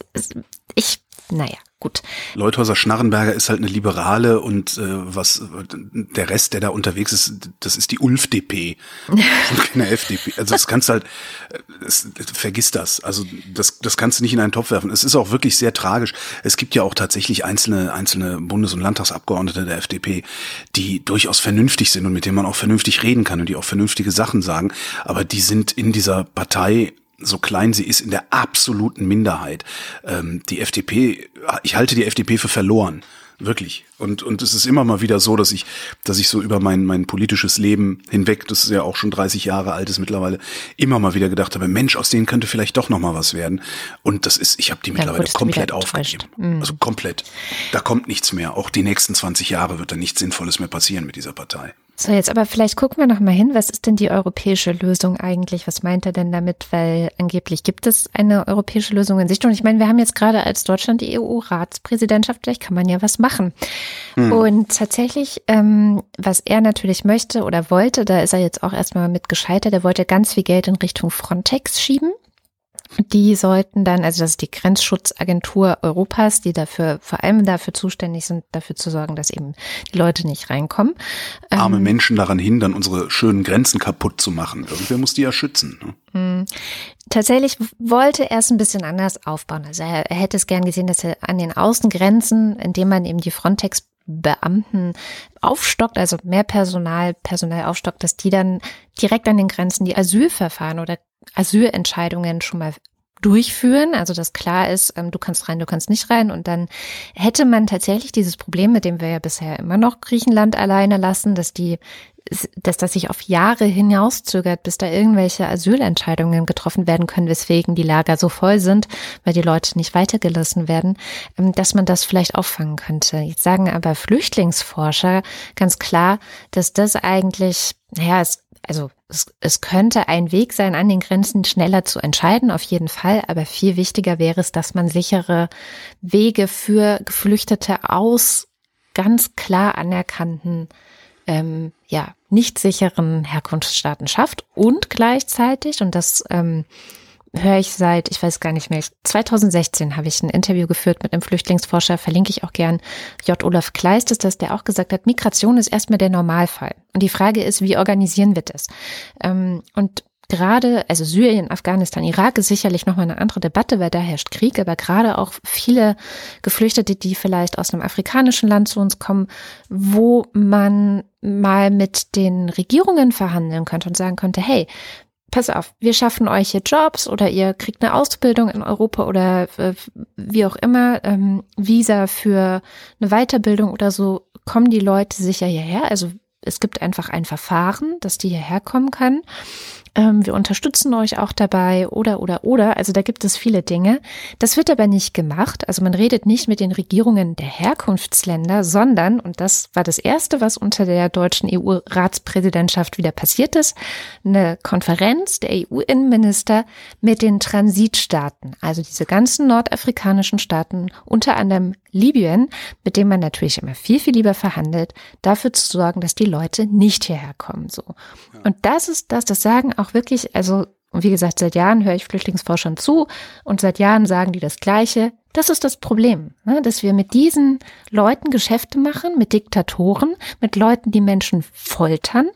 ich naja, gut. Leuthäuser Schnarrenberger ist halt eine Liberale und äh, was der Rest, der da unterwegs ist, das ist die ULF-DP und keine FDP. Also das kannst du halt, das, vergiss das. Also das, das kannst du nicht in einen Topf werfen. Es ist auch wirklich sehr tragisch. Es gibt ja auch tatsächlich einzelne, einzelne Bundes- und Landtagsabgeordnete der FDP, die durchaus vernünftig sind und mit denen man auch vernünftig reden kann und die auch vernünftige Sachen sagen. Aber die sind in dieser Partei so klein sie ist, in der absoluten Minderheit. Ähm, die FDP, ich halte die FDP für verloren. Wirklich. Und, und es ist immer mal wieder so, dass ich, dass ich so über mein, mein politisches Leben hinweg, das ist ja auch schon 30 Jahre alt ist mittlerweile, immer mal wieder gedacht habe, Mensch, aus denen könnte vielleicht doch noch mal was werden. Und das ist, ich habe die mittlerweile komplett aufgegeben. Mhm. Also komplett. Da kommt nichts mehr. Auch die nächsten 20 Jahre wird da nichts Sinnvolles mehr passieren mit dieser Partei. So, jetzt aber vielleicht gucken wir noch mal hin, was ist denn die europäische Lösung eigentlich? Was meint er denn damit? Weil angeblich gibt es eine europäische Lösung in Sicht. Und ich meine, wir haben jetzt gerade als Deutschland die EU-Ratspräsidentschaft, vielleicht kann man ja was machen. Hm. Und tatsächlich, ähm, was er natürlich möchte oder wollte, da ist er jetzt auch erstmal mit gescheitert, er wollte ganz viel Geld in Richtung Frontex schieben. Die sollten dann, also das ist die Grenzschutzagentur Europas, die dafür, vor allem dafür zuständig sind, dafür zu sorgen, dass eben die Leute nicht reinkommen. Arme ähm, Menschen daran hindern, unsere schönen Grenzen kaputt zu machen. Irgendwer muss die ja schützen. Ne? Hm. Tatsächlich wollte er es ein bisschen anders aufbauen. Also er, er hätte es gern gesehen, dass er an den Außengrenzen, indem man eben die Frontex Beamten aufstockt, also mehr Personal, Personal aufstockt, dass die dann direkt an den Grenzen die Asylverfahren oder Asylentscheidungen schon mal durchführen, also dass klar ist, ähm, du kannst rein, du kannst nicht rein. Und dann hätte man tatsächlich dieses Problem, mit dem wir ja bisher immer noch Griechenland alleine lassen, dass die dass das sich auf Jahre hinauszögert, bis da irgendwelche Asylentscheidungen getroffen werden können, weswegen die Lager so voll sind, weil die Leute nicht weitergelassen werden, ähm, dass man das vielleicht auffangen könnte. Jetzt sagen aber Flüchtlingsforscher ganz klar, dass das eigentlich, naja, es, also es, es könnte ein Weg sein, an den Grenzen schneller zu entscheiden, auf jeden Fall, aber viel wichtiger wäre es, dass man sichere Wege für Geflüchtete aus ganz klar anerkannten ähm, ja, nicht sicheren Herkunftsstaaten schafft und gleichzeitig, und das ähm, höre ich seit, ich weiß gar nicht mehr, 2016 habe ich ein Interview geführt mit einem Flüchtlingsforscher, verlinke ich auch gern, J. Olaf Kleist ist das, der auch gesagt hat, Migration ist erstmal der Normalfall. Und die Frage ist, wie organisieren wir das? Ähm, und gerade, also Syrien, Afghanistan, Irak ist sicherlich nochmal eine andere Debatte, weil da herrscht Krieg, aber gerade auch viele Geflüchtete, die vielleicht aus einem afrikanischen Land zu uns kommen, wo man mal mit den Regierungen verhandeln könnte und sagen könnte, hey, pass auf, wir schaffen euch hier Jobs oder ihr kriegt eine Ausbildung in Europa oder äh, wie auch immer, ähm, Visa für eine Weiterbildung oder so, kommen die Leute sicher hierher. Also es gibt einfach ein Verfahren, dass die hierher kommen können ähm, wir unterstützen euch auch dabei oder oder oder. Also da gibt es viele Dinge. Das wird aber nicht gemacht. Also man redet nicht mit den Regierungen der Herkunftsländer, sondern, und das war das Erste, was unter der deutschen EU-Ratspräsidentschaft wieder passiert ist, eine Konferenz der EU-Innenminister mit den Transitstaaten, also diese ganzen nordafrikanischen Staaten, unter anderem Libyen, mit dem man natürlich immer viel, viel lieber verhandelt, dafür zu sorgen, dass die Leute nicht hierher kommen, so. Und das ist das, das sagen auch wirklich, also, und wie gesagt, seit Jahren höre ich Flüchtlingsforschern zu und seit Jahren sagen die das Gleiche. Das ist das Problem, ne? dass wir mit diesen Leuten Geschäfte machen, mit Diktatoren, mit Leuten, die Menschen foltern,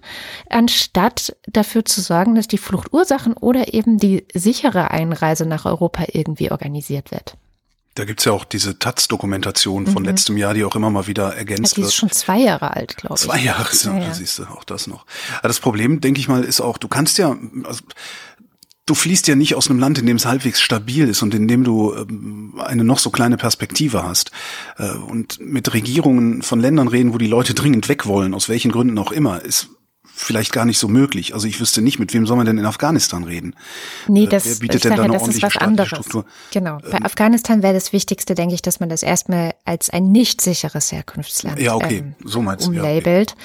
anstatt dafür zu sorgen, dass die Fluchtursachen oder eben die sichere Einreise nach Europa irgendwie organisiert wird. Da gibt's ja auch diese Taz-Dokumentation von mhm. letztem Jahr, die auch immer mal wieder ergänzt ja, die wird. Die ist schon zwei Jahre alt, glaube ich. Zwei Jahre, ja, ja. siehst du, auch das noch. Aber das Problem, denke ich mal, ist auch, du kannst ja, also, du fließt ja nicht aus einem Land, in dem es halbwegs stabil ist und in dem du ähm, eine noch so kleine Perspektive hast. Äh, und mit Regierungen von Ländern reden, wo die Leute dringend weg wollen, aus welchen Gründen auch immer, ist vielleicht gar nicht so möglich. Also ich wüsste nicht, mit wem soll man denn in Afghanistan reden? Nee, äh, das, Wer bietet denn da eine das ist was anderes. Struktur? Genau. Bei ähm, Afghanistan wäre das Wichtigste, denke ich, dass man das erstmal als ein nicht sicheres Herkunftsland ja, okay. Ähm, so meinst umlabelt.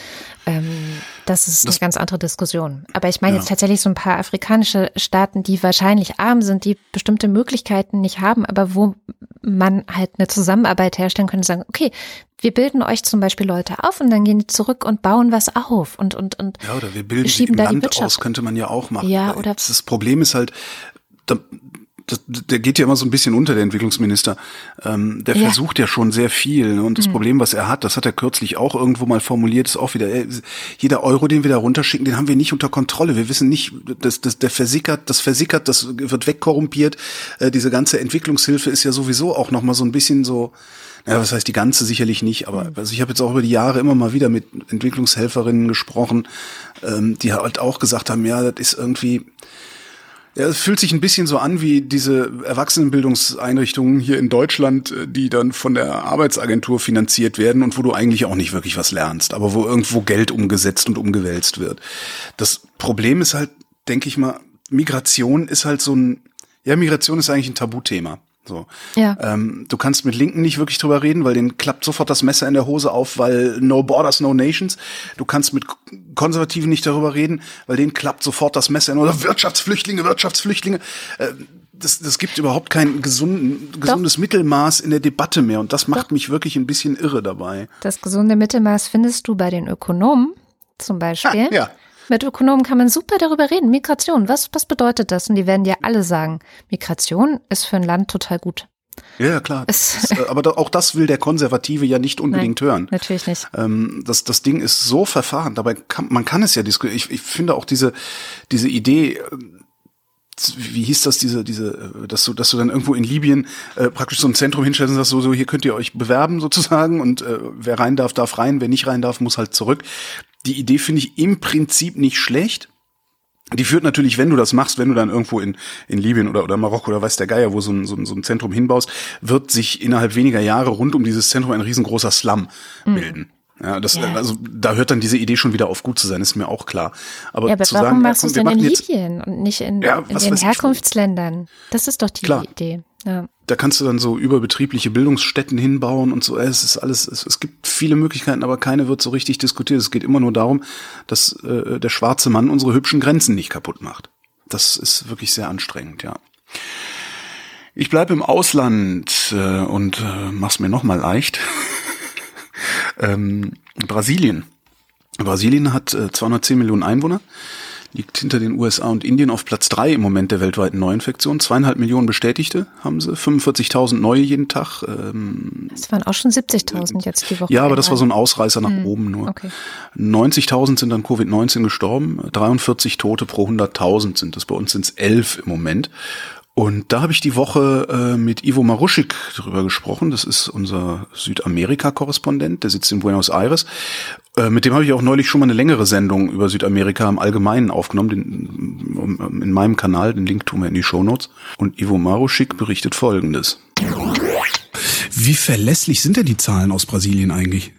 Ja, okay. ähm, das ist das, eine ganz andere Diskussion. Aber ich meine ja. jetzt tatsächlich so ein paar afrikanische Staaten, die wahrscheinlich arm sind, die bestimmte Möglichkeiten nicht haben, aber wo man halt eine Zusammenarbeit herstellen könnte, sagen, okay, wir bilden euch zum Beispiel Leute auf und dann gehen die zurück und bauen was auf und und und ja oder wir bilden schieben da Land aus, könnte man ja auch machen. Ja oder das Problem ist halt, da, das, der geht ja immer so ein bisschen unter, der Entwicklungsminister. Ähm, der ja. versucht ja schon sehr viel. Ne? Und das mhm. Problem, was er hat, das hat er kürzlich auch irgendwo mal formuliert, ist auch wieder, ey, jeder Euro, den wir da runterschicken, den haben wir nicht unter Kontrolle. Wir wissen nicht, dass das, der versickert, das versickert, das wird wegkorrumpiert. Äh, diese ganze Entwicklungshilfe ist ja sowieso auch nochmal so ein bisschen so, ja, was heißt die ganze sicherlich nicht, aber mhm. also ich habe jetzt auch über die Jahre immer mal wieder mit Entwicklungshelferinnen gesprochen, ähm, die halt auch gesagt haben, ja, das ist irgendwie, ja, es fühlt sich ein bisschen so an wie diese Erwachsenenbildungseinrichtungen hier in Deutschland, äh, die dann von der Arbeitsagentur finanziert werden und wo du eigentlich auch nicht wirklich was lernst, aber wo irgendwo Geld umgesetzt und umgewälzt wird. Das Problem ist halt, denke ich mal, Migration ist halt so ein, ja, Migration ist eigentlich ein Tabuthema. So. Ja. Ähm, du kannst mit Linken nicht wirklich drüber reden, weil denen klappt sofort das Messer in der Hose auf, weil no borders, no nations. Du kannst mit Konservativen nicht darüber reden, weil denen klappt sofort das Messer in der Hose. Wirtschaftsflüchtlinge, Wirtschaftsflüchtlinge. Äh, das, das gibt überhaupt kein gesunden, gesundes Doch. Mittelmaß in der Debatte mehr. Und das macht Doch. mich wirklich ein bisschen irre dabei. Das gesunde Mittelmaß findest du bei den Ökonomen zum Beispiel. Ha, ja. Mit Ökonomen kann man super darüber reden. Migration, was, was bedeutet das? Und die werden dir alle sagen, Migration ist für ein Land total gut. Ja, klar. Es, äh, aber auch das will der Konservative ja nicht unbedingt Nein, hören. Natürlich nicht. Ähm, das, das Ding ist so verfahren. Dabei kann, man kann es ja diskutieren. Ich, ich finde auch diese, diese Idee, äh, wie hieß das, diese, diese, äh, dass du, dass du dann irgendwo in Libyen äh, praktisch so ein Zentrum hinstellst und sagst, so, so, hier könnt ihr euch bewerben sozusagen und äh, wer rein darf, darf rein, wer nicht rein darf, muss halt zurück. Die Idee finde ich im Prinzip nicht schlecht. Die führt natürlich, wenn du das machst, wenn du dann irgendwo in, in Libyen oder, oder Marokko oder weiß der Geier, wo so ein, so, ein, so ein Zentrum hinbaust, wird sich innerhalb weniger Jahre rund um dieses Zentrum ein riesengroßer Slum mhm. bilden. Ja, das, ja. also da hört dann diese Idee schon wieder auf gut zu sein, ist mir auch klar. Aber, ja, aber zu warum sagen, machst du es denn in Libyen und nicht in, ja, in den Herkunftsländern? Das ist doch die klar. Idee. Ja. Da kannst du dann so überbetriebliche Bildungsstätten hinbauen und so. Es ist alles, es, es gibt viele Möglichkeiten, aber keine wird so richtig diskutiert. Es geht immer nur darum, dass äh, der schwarze Mann unsere hübschen Grenzen nicht kaputt macht. Das ist wirklich sehr anstrengend, ja. Ich bleibe im Ausland äh, und äh, mach's mir noch mal leicht. Ähm, Brasilien. Brasilien hat äh, 210 Millionen Einwohner, liegt hinter den USA und Indien auf Platz drei im Moment der weltweiten Neuinfektionen. Zweieinhalb Millionen Bestätigte haben sie, 45.000 neue jeden Tag. Ähm, das waren auch schon 70.000 jetzt die Woche. Ja, aber das war so ein Ausreißer nach hm. oben nur. Okay. 90.000 sind an Covid-19 gestorben, 43 Tote pro 100.000 sind das. Bei uns sind es 11 im Moment. Und da habe ich die Woche äh, mit Ivo Maruschik drüber gesprochen. Das ist unser Südamerika-Korrespondent, der sitzt in Buenos Aires. Äh, mit dem habe ich auch neulich schon mal eine längere Sendung über Südamerika im Allgemeinen aufgenommen, den, in meinem Kanal. Den Link tun wir in die Show Notes. Und Ivo Maruschik berichtet Folgendes. Wie verlässlich sind denn die Zahlen aus Brasilien eigentlich?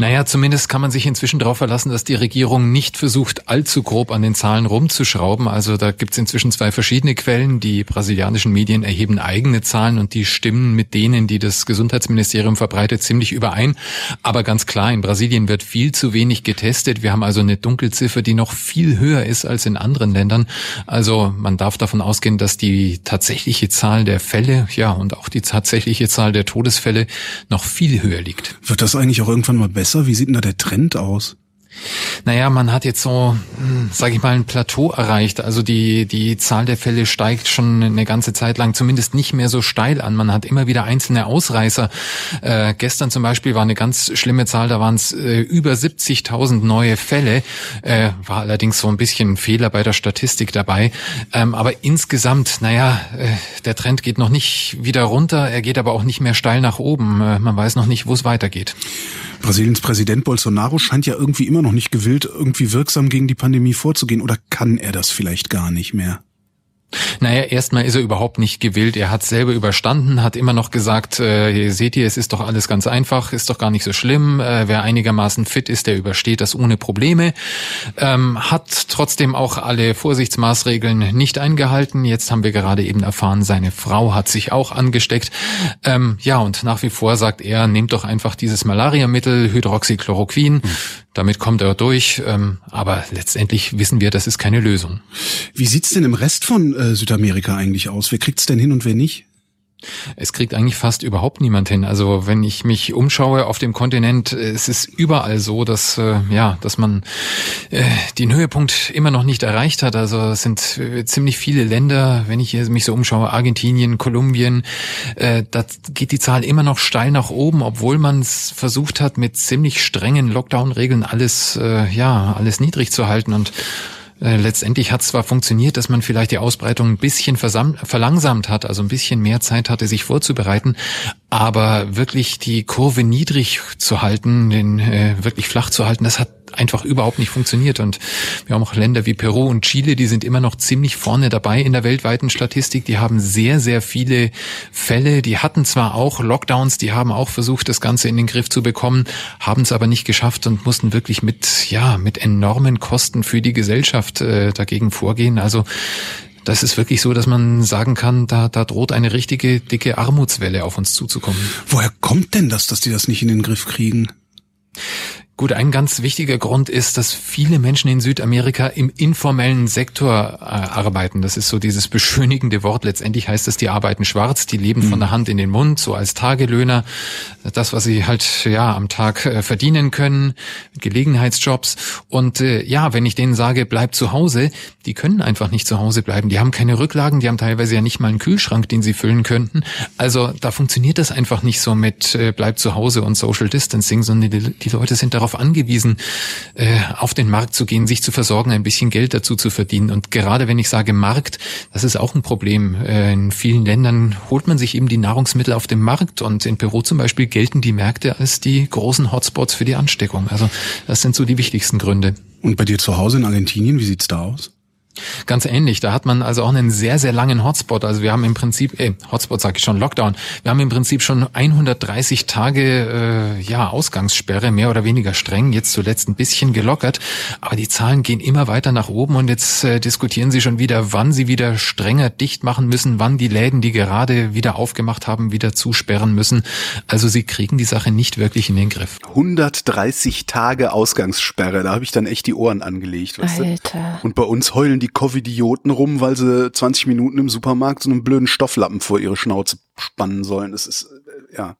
Naja, zumindest kann man sich inzwischen darauf verlassen, dass die Regierung nicht versucht, allzu grob an den Zahlen rumzuschrauben. Also da gibt es inzwischen zwei verschiedene Quellen. Die brasilianischen Medien erheben eigene Zahlen und die stimmen mit denen, die das Gesundheitsministerium verbreitet, ziemlich überein. Aber ganz klar, in Brasilien wird viel zu wenig getestet. Wir haben also eine Dunkelziffer, die noch viel höher ist als in anderen Ländern. Also man darf davon ausgehen, dass die tatsächliche Zahl der Fälle, ja, und auch die tatsächliche Zahl der Todesfälle noch viel höher liegt. Wird das eigentlich auch irgendwann mal besser? Wie sieht denn da der Trend aus? Naja, man hat jetzt so, hm, sage ich mal, ein Plateau erreicht. Also die, die Zahl der Fälle steigt schon eine ganze Zeit lang zumindest nicht mehr so steil an. Man hat immer wieder einzelne Ausreißer. Äh, gestern zum Beispiel war eine ganz schlimme Zahl, da waren es äh, über 70.000 neue Fälle. Äh, war allerdings so ein bisschen Fehler bei der Statistik dabei. Ähm, aber insgesamt, naja, äh, der Trend geht noch nicht wieder runter, er geht aber auch nicht mehr steil nach oben. Äh, man weiß noch nicht, wo es weitergeht. Brasiliens Präsident Bolsonaro scheint ja irgendwie immer noch nicht gewillt, irgendwie wirksam gegen die Pandemie vorzugehen. Oder kann er das vielleicht gar nicht mehr? Naja, erstmal ist er überhaupt nicht gewillt. Er hat selber überstanden, hat immer noch gesagt, äh, seht ihr, es ist doch alles ganz einfach, ist doch gar nicht so schlimm. Äh, wer einigermaßen fit ist, der übersteht das ohne Probleme. Ähm, hat trotzdem auch alle Vorsichtsmaßregeln nicht eingehalten. Jetzt haben wir gerade eben erfahren, seine Frau hat sich auch angesteckt. Ähm, ja, und nach wie vor sagt er, nehmt doch einfach dieses Malariamittel, Hydroxychloroquin. Mhm. Damit kommt er durch. Ähm, aber letztendlich wissen wir, das ist keine Lösung. Wie sieht's denn im Rest von äh, Südamerika eigentlich aus? Wer kriegt's denn hin und wer nicht? Es kriegt eigentlich fast überhaupt niemand hin. Also wenn ich mich umschaue auf dem Kontinent, es ist überall so, dass äh, ja, dass man äh, den Höhepunkt immer noch nicht erreicht hat. Also es sind äh, ziemlich viele Länder, wenn ich mich so umschaue, Argentinien, Kolumbien, äh, da geht die Zahl immer noch steil nach oben, obwohl man es versucht hat, mit ziemlich strengen Lockdown-Regeln alles äh, ja alles niedrig zu halten und äh, letztendlich hat es zwar funktioniert, dass man vielleicht die Ausbreitung ein bisschen verlangsamt hat, also ein bisschen mehr Zeit hatte, sich vorzubereiten, aber wirklich die Kurve niedrig zu halten, den äh, wirklich flach zu halten, das hat einfach überhaupt nicht funktioniert. Und wir haben auch Länder wie Peru und Chile, die sind immer noch ziemlich vorne dabei in der weltweiten Statistik. Die haben sehr, sehr viele Fälle. Die hatten zwar auch Lockdowns, die haben auch versucht, das Ganze in den Griff zu bekommen, haben es aber nicht geschafft und mussten wirklich mit, ja, mit enormen Kosten für die Gesellschaft äh, dagegen vorgehen. Also das ist wirklich so, dass man sagen kann, da, da droht eine richtige dicke Armutswelle auf uns zuzukommen. Woher kommt denn das, dass die das nicht in den Griff kriegen? Gut, ein ganz wichtiger Grund ist, dass viele Menschen in Südamerika im informellen Sektor äh, arbeiten. Das ist so dieses beschönigende Wort. Letztendlich heißt es, die arbeiten schwarz, die leben mhm. von der Hand in den Mund, so als Tagelöhner. Das, was sie halt ja am Tag äh, verdienen können, Gelegenheitsjobs. Und äh, ja, wenn ich denen sage, bleib zu Hause, die können einfach nicht zu Hause bleiben. Die haben keine Rücklagen, die haben teilweise ja nicht mal einen Kühlschrank, den sie füllen könnten. Also da funktioniert das einfach nicht so mit äh, bleib zu Hause und Social Distancing, sondern die, die Leute sind darauf darauf angewiesen, äh, auf den Markt zu gehen, sich zu versorgen, ein bisschen Geld dazu zu verdienen. Und gerade wenn ich sage Markt, das ist auch ein Problem. Äh, in vielen Ländern holt man sich eben die Nahrungsmittel auf dem Markt und in Peru zum Beispiel gelten die Märkte als die großen Hotspots für die Ansteckung. Also das sind so die wichtigsten Gründe. Und bei dir zu Hause in Argentinien, wie sieht's da aus? Ganz ähnlich. Da hat man also auch einen sehr, sehr langen Hotspot. Also wir haben im Prinzip, äh, Hotspot sage ich schon, Lockdown. Wir haben im Prinzip schon 130 Tage äh, ja Ausgangssperre, mehr oder weniger streng. Jetzt zuletzt ein bisschen gelockert, aber die Zahlen gehen immer weiter nach oben und jetzt äh, diskutieren sie schon wieder, wann sie wieder strenger dicht machen müssen, wann die Läden, die gerade wieder aufgemacht haben, wieder zusperren müssen. Also sie kriegen die Sache nicht wirklich in den Griff. 130 Tage Ausgangssperre, da habe ich dann echt die Ohren angelegt. Weißt Alter. Du? Und bei uns heulen die die Covidioten rum, weil sie 20 Minuten im Supermarkt so einen blöden Stofflappen vor ihre Schnauze spannen sollen. Das ist, äh, ja.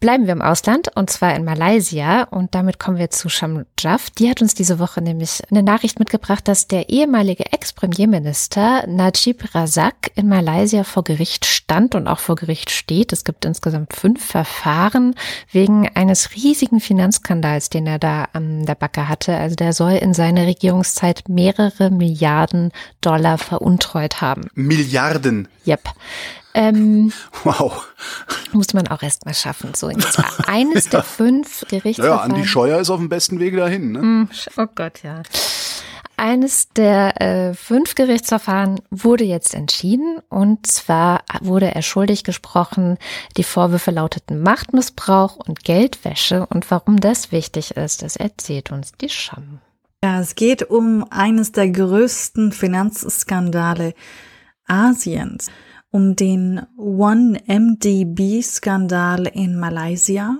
Bleiben wir im Ausland und zwar in Malaysia und damit kommen wir zu Shamjaf. Die hat uns diese Woche nämlich eine Nachricht mitgebracht, dass der ehemalige Ex-Premierminister Najib Razak in Malaysia vor Gericht stand und auch vor Gericht steht. Es gibt insgesamt fünf Verfahren wegen eines riesigen Finanzskandals, den er da an der Backe hatte. Also der soll in seiner Regierungszeit mehrere Milliarden Dollar veruntreut haben. Milliarden? Yep. Ähm, wow. Muss man auch erst mal schaffen. So, jetzt eines der fünf Gerichtsverfahren. Ja, Andi Scheuer ist auf dem besten Wege dahin. Ne? Mm, oh Gott, ja. Eines der äh, fünf Gerichtsverfahren wurde jetzt entschieden und zwar wurde er schuldig gesprochen. Die Vorwürfe lauteten Machtmissbrauch und Geldwäsche und warum das wichtig ist, das erzählt uns die Scham. Ja, es geht um eines der größten Finanzskandale Asiens um den OneMDB-Skandal in Malaysia,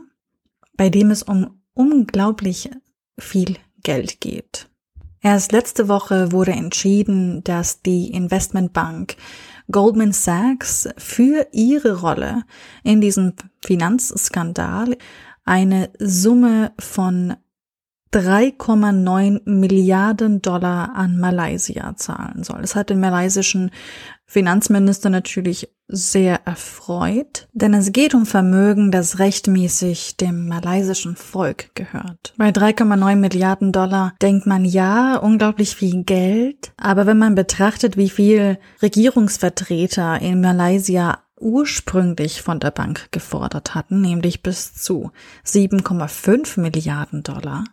bei dem es um unglaublich viel Geld geht. Erst letzte Woche wurde entschieden, dass die Investmentbank Goldman Sachs für ihre Rolle in diesem Finanzskandal eine Summe von 3,9 Milliarden Dollar an Malaysia zahlen soll. Das hat den malaysischen Finanzminister natürlich sehr erfreut, denn es geht um Vermögen, das rechtmäßig dem malaysischen Volk gehört. Bei 3,9 Milliarden Dollar denkt man ja, unglaublich viel Geld, aber wenn man betrachtet, wie viel Regierungsvertreter in Malaysia ursprünglich von der Bank gefordert hatten, nämlich bis zu 7,5 Milliarden Dollar,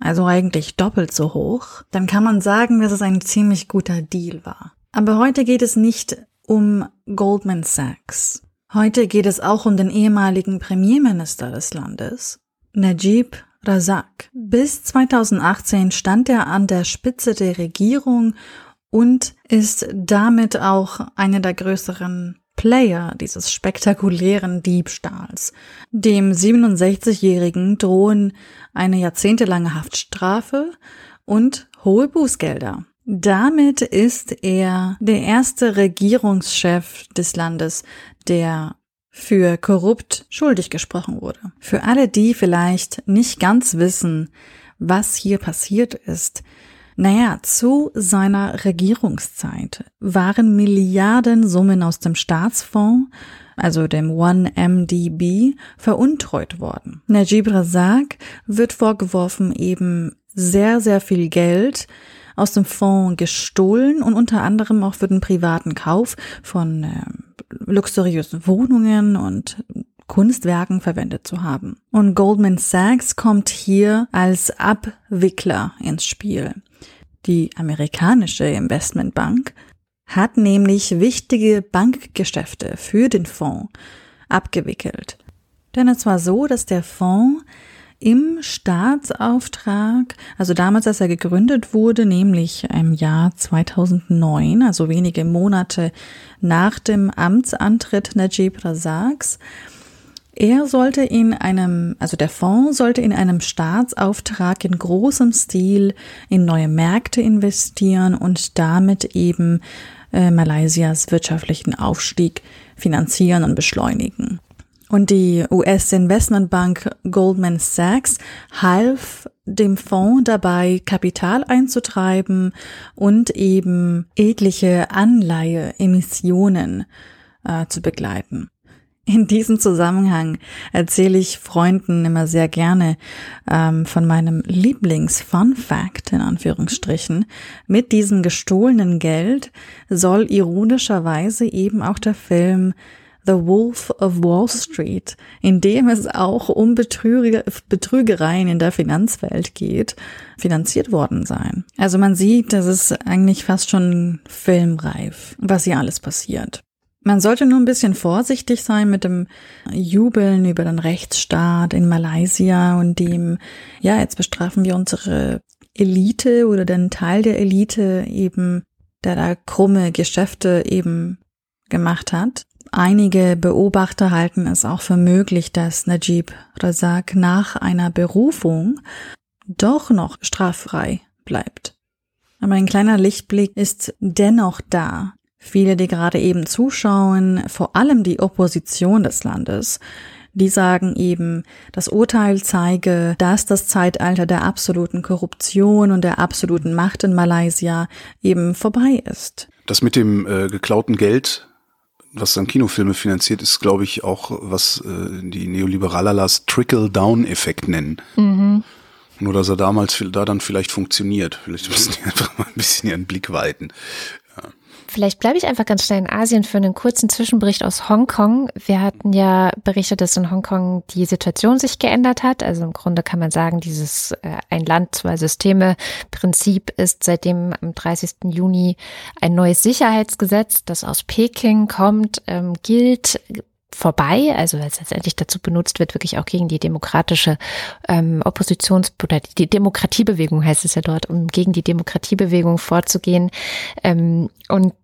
also eigentlich doppelt so hoch, dann kann man sagen, dass es ein ziemlich guter Deal war. Aber heute geht es nicht um Goldman Sachs. Heute geht es auch um den ehemaligen Premierminister des Landes, Najib Razak. Bis 2018 stand er an der Spitze der Regierung und ist damit auch einer der größeren Player dieses spektakulären Diebstahls. Dem 67-Jährigen drohen eine jahrzehntelange Haftstrafe und hohe Bußgelder. Damit ist er der erste Regierungschef des Landes, der für korrupt schuldig gesprochen wurde. Für alle, die vielleicht nicht ganz wissen, was hier passiert ist, naja, zu seiner Regierungszeit waren Milliardensummen aus dem Staatsfonds, also dem 1MDB, veruntreut worden. Najib Razak wird vorgeworfen, eben sehr, sehr viel Geld aus dem Fonds gestohlen und unter anderem auch für den privaten Kauf von äh, luxuriösen Wohnungen und Kunstwerken verwendet zu haben. Und Goldman Sachs kommt hier als Abwickler ins Spiel. Die amerikanische Investmentbank hat nämlich wichtige Bankgeschäfte für den Fonds abgewickelt. Denn es war so, dass der Fonds im Staatsauftrag, also damals, als er gegründet wurde, nämlich im Jahr 2009, also wenige Monate nach dem Amtsantritt Najib Razaks, er sollte in einem, also der Fonds sollte in einem Staatsauftrag in großem Stil in neue Märkte investieren und damit eben äh, Malaysias wirtschaftlichen Aufstieg finanzieren und beschleunigen. Und die US-Investmentbank Goldman Sachs half dem Fonds dabei, Kapital einzutreiben und eben etliche Anleiheemissionen äh, zu begleiten. In diesem Zusammenhang erzähle ich Freunden immer sehr gerne ähm, von meinem Lieblings-Fun Fact in Anführungsstrichen. Mit diesem gestohlenen Geld soll ironischerweise eben auch der Film The Wolf of Wall Street, in dem es auch um Betrüger Betrügereien in der Finanzwelt geht, finanziert worden sein. Also man sieht, das ist eigentlich fast schon filmreif, was hier alles passiert. Man sollte nur ein bisschen vorsichtig sein mit dem Jubeln über den Rechtsstaat in Malaysia und dem, ja, jetzt bestrafen wir unsere Elite oder den Teil der Elite eben, der da krumme Geschäfte eben gemacht hat. Einige Beobachter halten es auch für möglich, dass Najib Razak nach einer Berufung doch noch straffrei bleibt. Aber ein kleiner Lichtblick ist dennoch da. Viele, die gerade eben zuschauen, vor allem die Opposition des Landes, die sagen eben, das Urteil zeige, dass das Zeitalter der absoluten Korruption und der absoluten Macht in Malaysia eben vorbei ist. Das mit dem äh, geklauten Geld, was dann Kinofilme finanziert, ist, glaube ich, auch, was äh, die Neoliberalalas Trickle-Down-Effekt nennen. Mhm. Nur, dass er damals da dann vielleicht funktioniert. Vielleicht müssen die einfach mal ein bisschen ihren Blick weiten. Vielleicht bleibe ich einfach ganz schnell in Asien für einen kurzen Zwischenbericht aus Hongkong. Wir hatten ja berichtet, dass in Hongkong die Situation sich geändert hat. Also im Grunde kann man sagen, dieses äh, ein Land, zwei Systeme Prinzip ist seitdem am 30. Juni ein neues Sicherheitsgesetz, das aus Peking kommt, ähm, gilt vorbei, also als letztendlich dazu benutzt wird, wirklich auch gegen die demokratische ähm, Oppositions- oder die Demokratiebewegung heißt es ja dort, um gegen die Demokratiebewegung vorzugehen. Ähm, und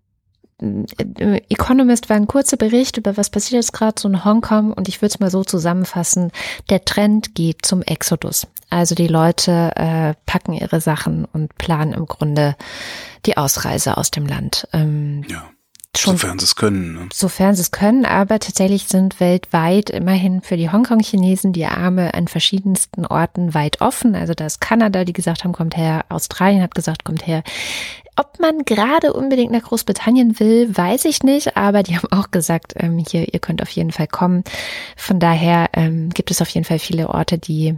äh, Economist war ein kurzer Bericht über was passiert jetzt gerade so in Hongkong und ich würde es mal so zusammenfassen, der Trend geht zum Exodus. Also die Leute äh, packen ihre Sachen und planen im Grunde die Ausreise aus dem Land. Ähm, ja. Schon, sofern sie es können. Ne? Sofern sie es können, aber tatsächlich sind weltweit immerhin für die Hongkong-Chinesen die Arme an verschiedensten Orten weit offen. Also da ist Kanada, die gesagt haben, kommt her, Australien hat gesagt, kommt her. Ob man gerade unbedingt nach Großbritannien will, weiß ich nicht, aber die haben auch gesagt, ähm, hier, ihr könnt auf jeden Fall kommen. Von daher ähm, gibt es auf jeden Fall viele Orte, die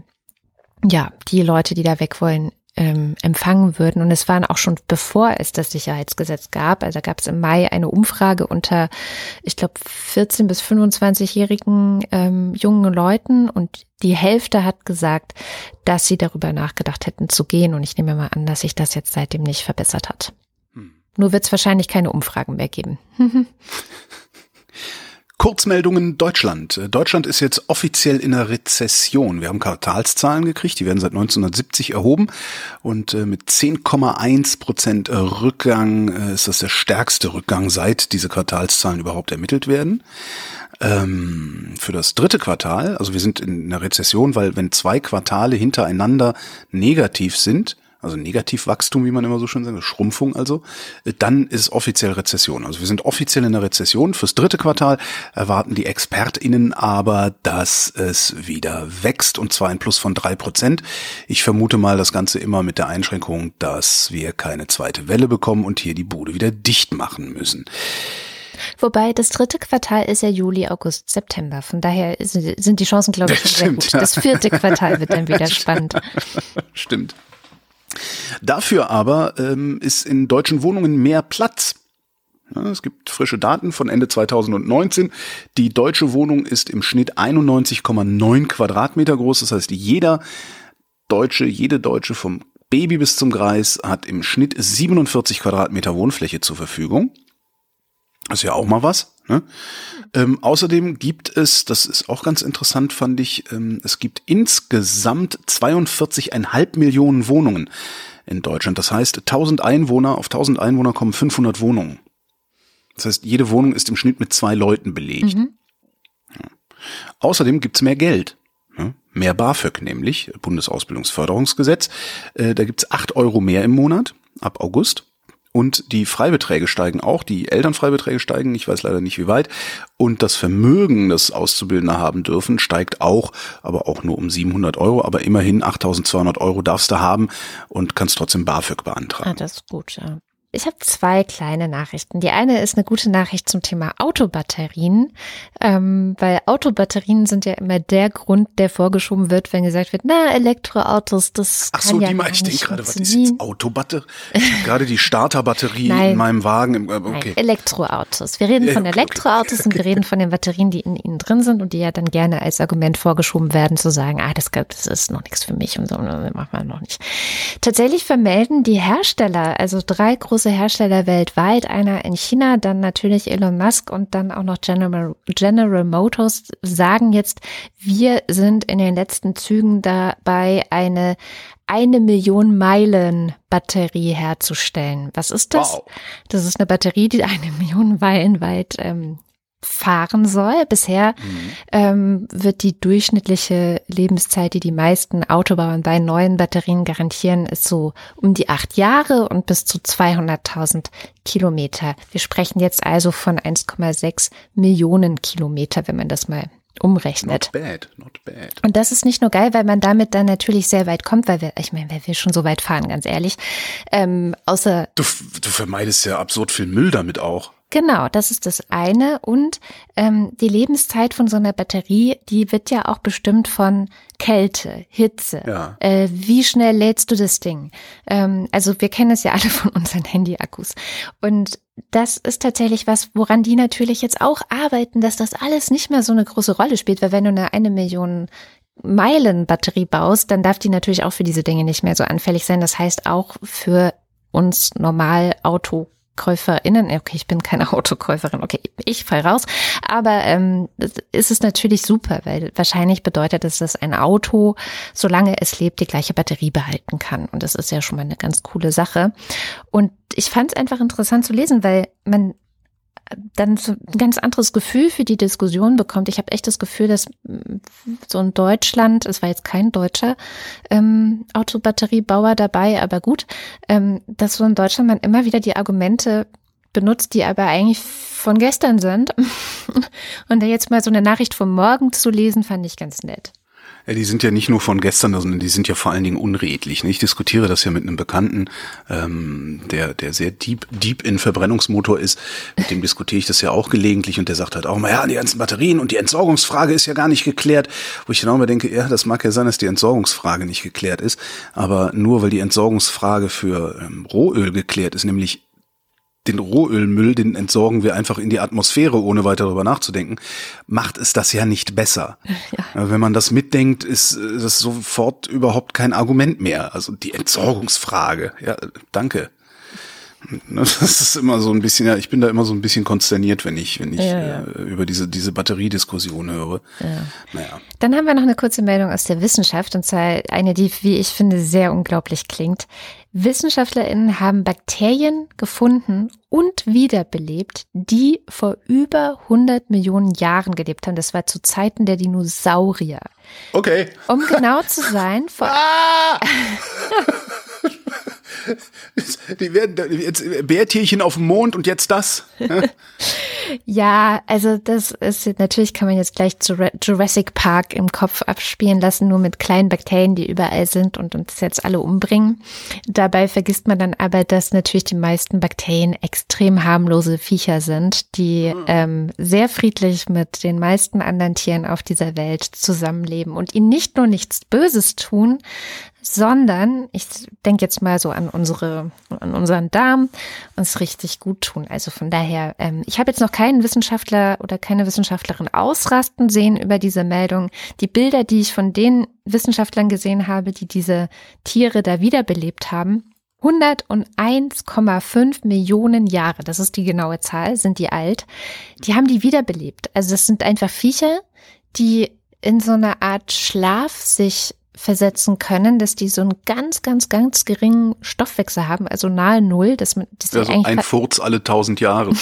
ja, die Leute, die da weg wollen, ähm, empfangen würden. Und es waren auch schon bevor es das Sicherheitsgesetz gab. Also gab es im Mai eine Umfrage unter, ich glaube, 14 bis 25-jährigen ähm, jungen Leuten und die Hälfte hat gesagt, dass sie darüber nachgedacht hätten zu gehen. Und ich nehme mal an, dass sich das jetzt seitdem nicht verbessert hat. Hm. Nur wird es wahrscheinlich keine Umfragen mehr geben. Kurzmeldungen Deutschland. Deutschland ist jetzt offiziell in einer Rezession. Wir haben Quartalszahlen gekriegt, die werden seit 1970 erhoben und äh, mit 10,1 Prozent Rückgang äh, ist das der stärkste Rückgang, seit diese Quartalszahlen überhaupt ermittelt werden. Ähm, für das dritte Quartal, also wir sind in einer Rezession, weil wenn zwei Quartale hintereinander negativ sind, also Negativwachstum, wie man immer so schön sagt, Schrumpfung also, äh, dann ist offiziell Rezession. Also wir sind offiziell in der Rezession. Fürs dritte Quartal erwarten die ExpertInnen aber, dass es wieder wächst und zwar ein Plus von drei Prozent. Ich vermute mal das Ganze immer mit der Einschränkung, dass wir keine zweite Welle bekommen und hier die Bude wieder dicht machen müssen. Wobei das dritte Quartal ist ja Juli, August, September. Von daher sind die Chancen, glaube ich, sehr gut. Ja. Das vierte Quartal wird dann wieder spannend. Stimmt. Dafür aber ähm, ist in deutschen Wohnungen mehr Platz. Ja, es gibt frische Daten von Ende 2019. Die deutsche Wohnung ist im Schnitt 91,9 Quadratmeter groß. Das heißt, jeder Deutsche, jede Deutsche vom Baby bis zum Greis hat im Schnitt 47 Quadratmeter Wohnfläche zur Verfügung. Das ist ja auch mal was. Ne? Ähm, außerdem gibt es, das ist auch ganz interessant, fand ich, ähm, es gibt insgesamt 42,5 Millionen Wohnungen in Deutschland. Das heißt, 1000 Einwohner, auf 1000 Einwohner kommen 500 Wohnungen. Das heißt, jede Wohnung ist im Schnitt mit zwei Leuten belegt. Mhm. Ja. Außerdem gibt's mehr Geld. Ne? Mehr BAföG nämlich, Bundesausbildungsförderungsgesetz. Äh, da gibt's acht Euro mehr im Monat ab August. Und die Freibeträge steigen auch, die Elternfreibeträge steigen, ich weiß leider nicht wie weit. Und das Vermögen, das Auszubildende haben dürfen, steigt auch, aber auch nur um 700 Euro. Aber immerhin 8200 Euro darfst du haben und kannst trotzdem BAföG beantragen. Ah, das ist gut, ja. Ich habe zwei kleine Nachrichten. Die eine ist eine gute Nachricht zum Thema Autobatterien, ähm, weil Autobatterien sind ja immer der Grund, der vorgeschoben wird, wenn gesagt wird, na, Elektroautos, das Ach kann so, ja die ich denke gerade, was ist jetzt habe gerade die Starterbatterie in meinem Wagen. Äh, okay. Nein, Elektroautos. Wir reden von Elektroautos und wir reden von den Batterien, die in ihnen drin sind und die ja dann gerne als Argument vorgeschoben werden, zu sagen, ah, das, das ist noch nichts für mich und so, das machen wir noch nicht. Tatsächlich vermelden die Hersteller, also drei große große Hersteller weltweit, einer in China, dann natürlich Elon Musk und dann auch noch General, General Motors, sagen jetzt, wir sind in den letzten Zügen dabei, eine eine Million Meilen Batterie herzustellen. Was ist das? Wow. Das ist eine Batterie, die eine Million Meilen weit ähm, fahren soll. Bisher mhm. ähm, wird die durchschnittliche Lebenszeit, die die meisten Autobauern bei neuen Batterien garantieren, ist so um die acht Jahre und bis zu 200.000 Kilometer. Wir sprechen jetzt also von 1,6 Millionen Kilometer, wenn man das mal umrechnet. Not bad, not bad. Und das ist nicht nur geil, weil man damit dann natürlich sehr weit kommt, weil wir, ich meine, wer will schon so weit fahren, ganz ehrlich. Ähm, außer du, du vermeidest ja absurd viel Müll damit auch. Genau, das ist das eine. Und ähm, die Lebenszeit von so einer Batterie, die wird ja auch bestimmt von Kälte, Hitze. Ja. Äh, wie schnell lädst du das Ding? Ähm, also wir kennen es ja alle von unseren Handy-Akkus. Und das ist tatsächlich was, woran die natürlich jetzt auch arbeiten, dass das alles nicht mehr so eine große Rolle spielt, weil wenn du eine eine Million Meilen Batterie baust, dann darf die natürlich auch für diese Dinge nicht mehr so anfällig sein. Das heißt auch für uns normal Auto KäuferInnen, okay, ich bin keine Autokäuferin, okay, ich fall raus, aber ähm, ist es natürlich super, weil wahrscheinlich bedeutet es, dass ein Auto, solange es lebt, die gleiche Batterie behalten kann. Und das ist ja schon mal eine ganz coole Sache. Und ich fand es einfach interessant zu lesen, weil man dann so ein ganz anderes Gefühl für die Diskussion bekommt. Ich habe echt das Gefühl, dass so in Deutschland, es war jetzt kein deutscher ähm, Autobatteriebauer dabei, aber gut, ähm, dass so in Deutschland man immer wieder die Argumente benutzt, die aber eigentlich von gestern sind. Und da jetzt mal so eine Nachricht vom Morgen zu lesen, fand ich ganz nett. Ja, die sind ja nicht nur von gestern, sondern die sind ja vor allen Dingen unredlich. Ich diskutiere das ja mit einem Bekannten, ähm, der, der sehr deep, deep in Verbrennungsmotor ist. Mit dem diskutiere ich das ja auch gelegentlich und der sagt halt auch mal, ja, die ganzen Batterien und die Entsorgungsfrage ist ja gar nicht geklärt. Wo ich dann auch denke, ja, das mag ja sein, dass die Entsorgungsfrage nicht geklärt ist, aber nur weil die Entsorgungsfrage für ähm, Rohöl geklärt ist, nämlich den Rohölmüll, den entsorgen wir einfach in die Atmosphäre, ohne weiter darüber nachzudenken, macht es das ja nicht besser. Ja. Wenn man das mitdenkt, ist das sofort überhaupt kein Argument mehr. Also die Entsorgungsfrage. Ja, danke. Das ist immer so ein bisschen, ja, ich bin da immer so ein bisschen konsterniert, wenn ich, wenn ich ja, ja. Äh, über diese, diese Batteriediskussion höre. Ja. Naja. Dann haben wir noch eine kurze Meldung aus der Wissenschaft, und zwar eine, die, wie ich finde, sehr unglaublich klingt. WissenschaftlerInnen haben Bakterien gefunden und wiederbelebt, die vor über 100 Millionen Jahren gelebt haben. Das war zu Zeiten der Dinosaurier. Okay. Um genau zu sein, vor, ah! Die werden jetzt Bärtierchen auf dem Mond und jetzt das. Ne? Ja, also das ist natürlich kann man jetzt gleich Jurassic Park im Kopf abspielen lassen, nur mit kleinen Bakterien, die überall sind und uns jetzt alle umbringen. Dabei vergisst man dann aber, dass natürlich die meisten Bakterien extrem harmlose Viecher sind, die ähm, sehr friedlich mit den meisten anderen Tieren auf dieser Welt zusammenleben und ihnen nicht nur nichts Böses tun, sondern ich denke jetzt mal so an unsere, an unseren Darm, uns richtig gut tun. Also von daher, ähm, ich habe jetzt noch keinen Wissenschaftler oder keine Wissenschaftlerin ausrasten sehen über diese Meldung. Die Bilder, die ich von den Wissenschaftlern gesehen habe, die diese Tiere da wiederbelebt haben, 101,5 Millionen Jahre, das ist die genaue Zahl, sind die alt. Die haben die wiederbelebt. Also das sind einfach Viecher, die in so einer Art Schlaf sich versetzen können, dass die so einen ganz, ganz, ganz geringen Stoffwechsel haben, also nahe Null, dass man, dass also die ein Furz alle tausend Jahre.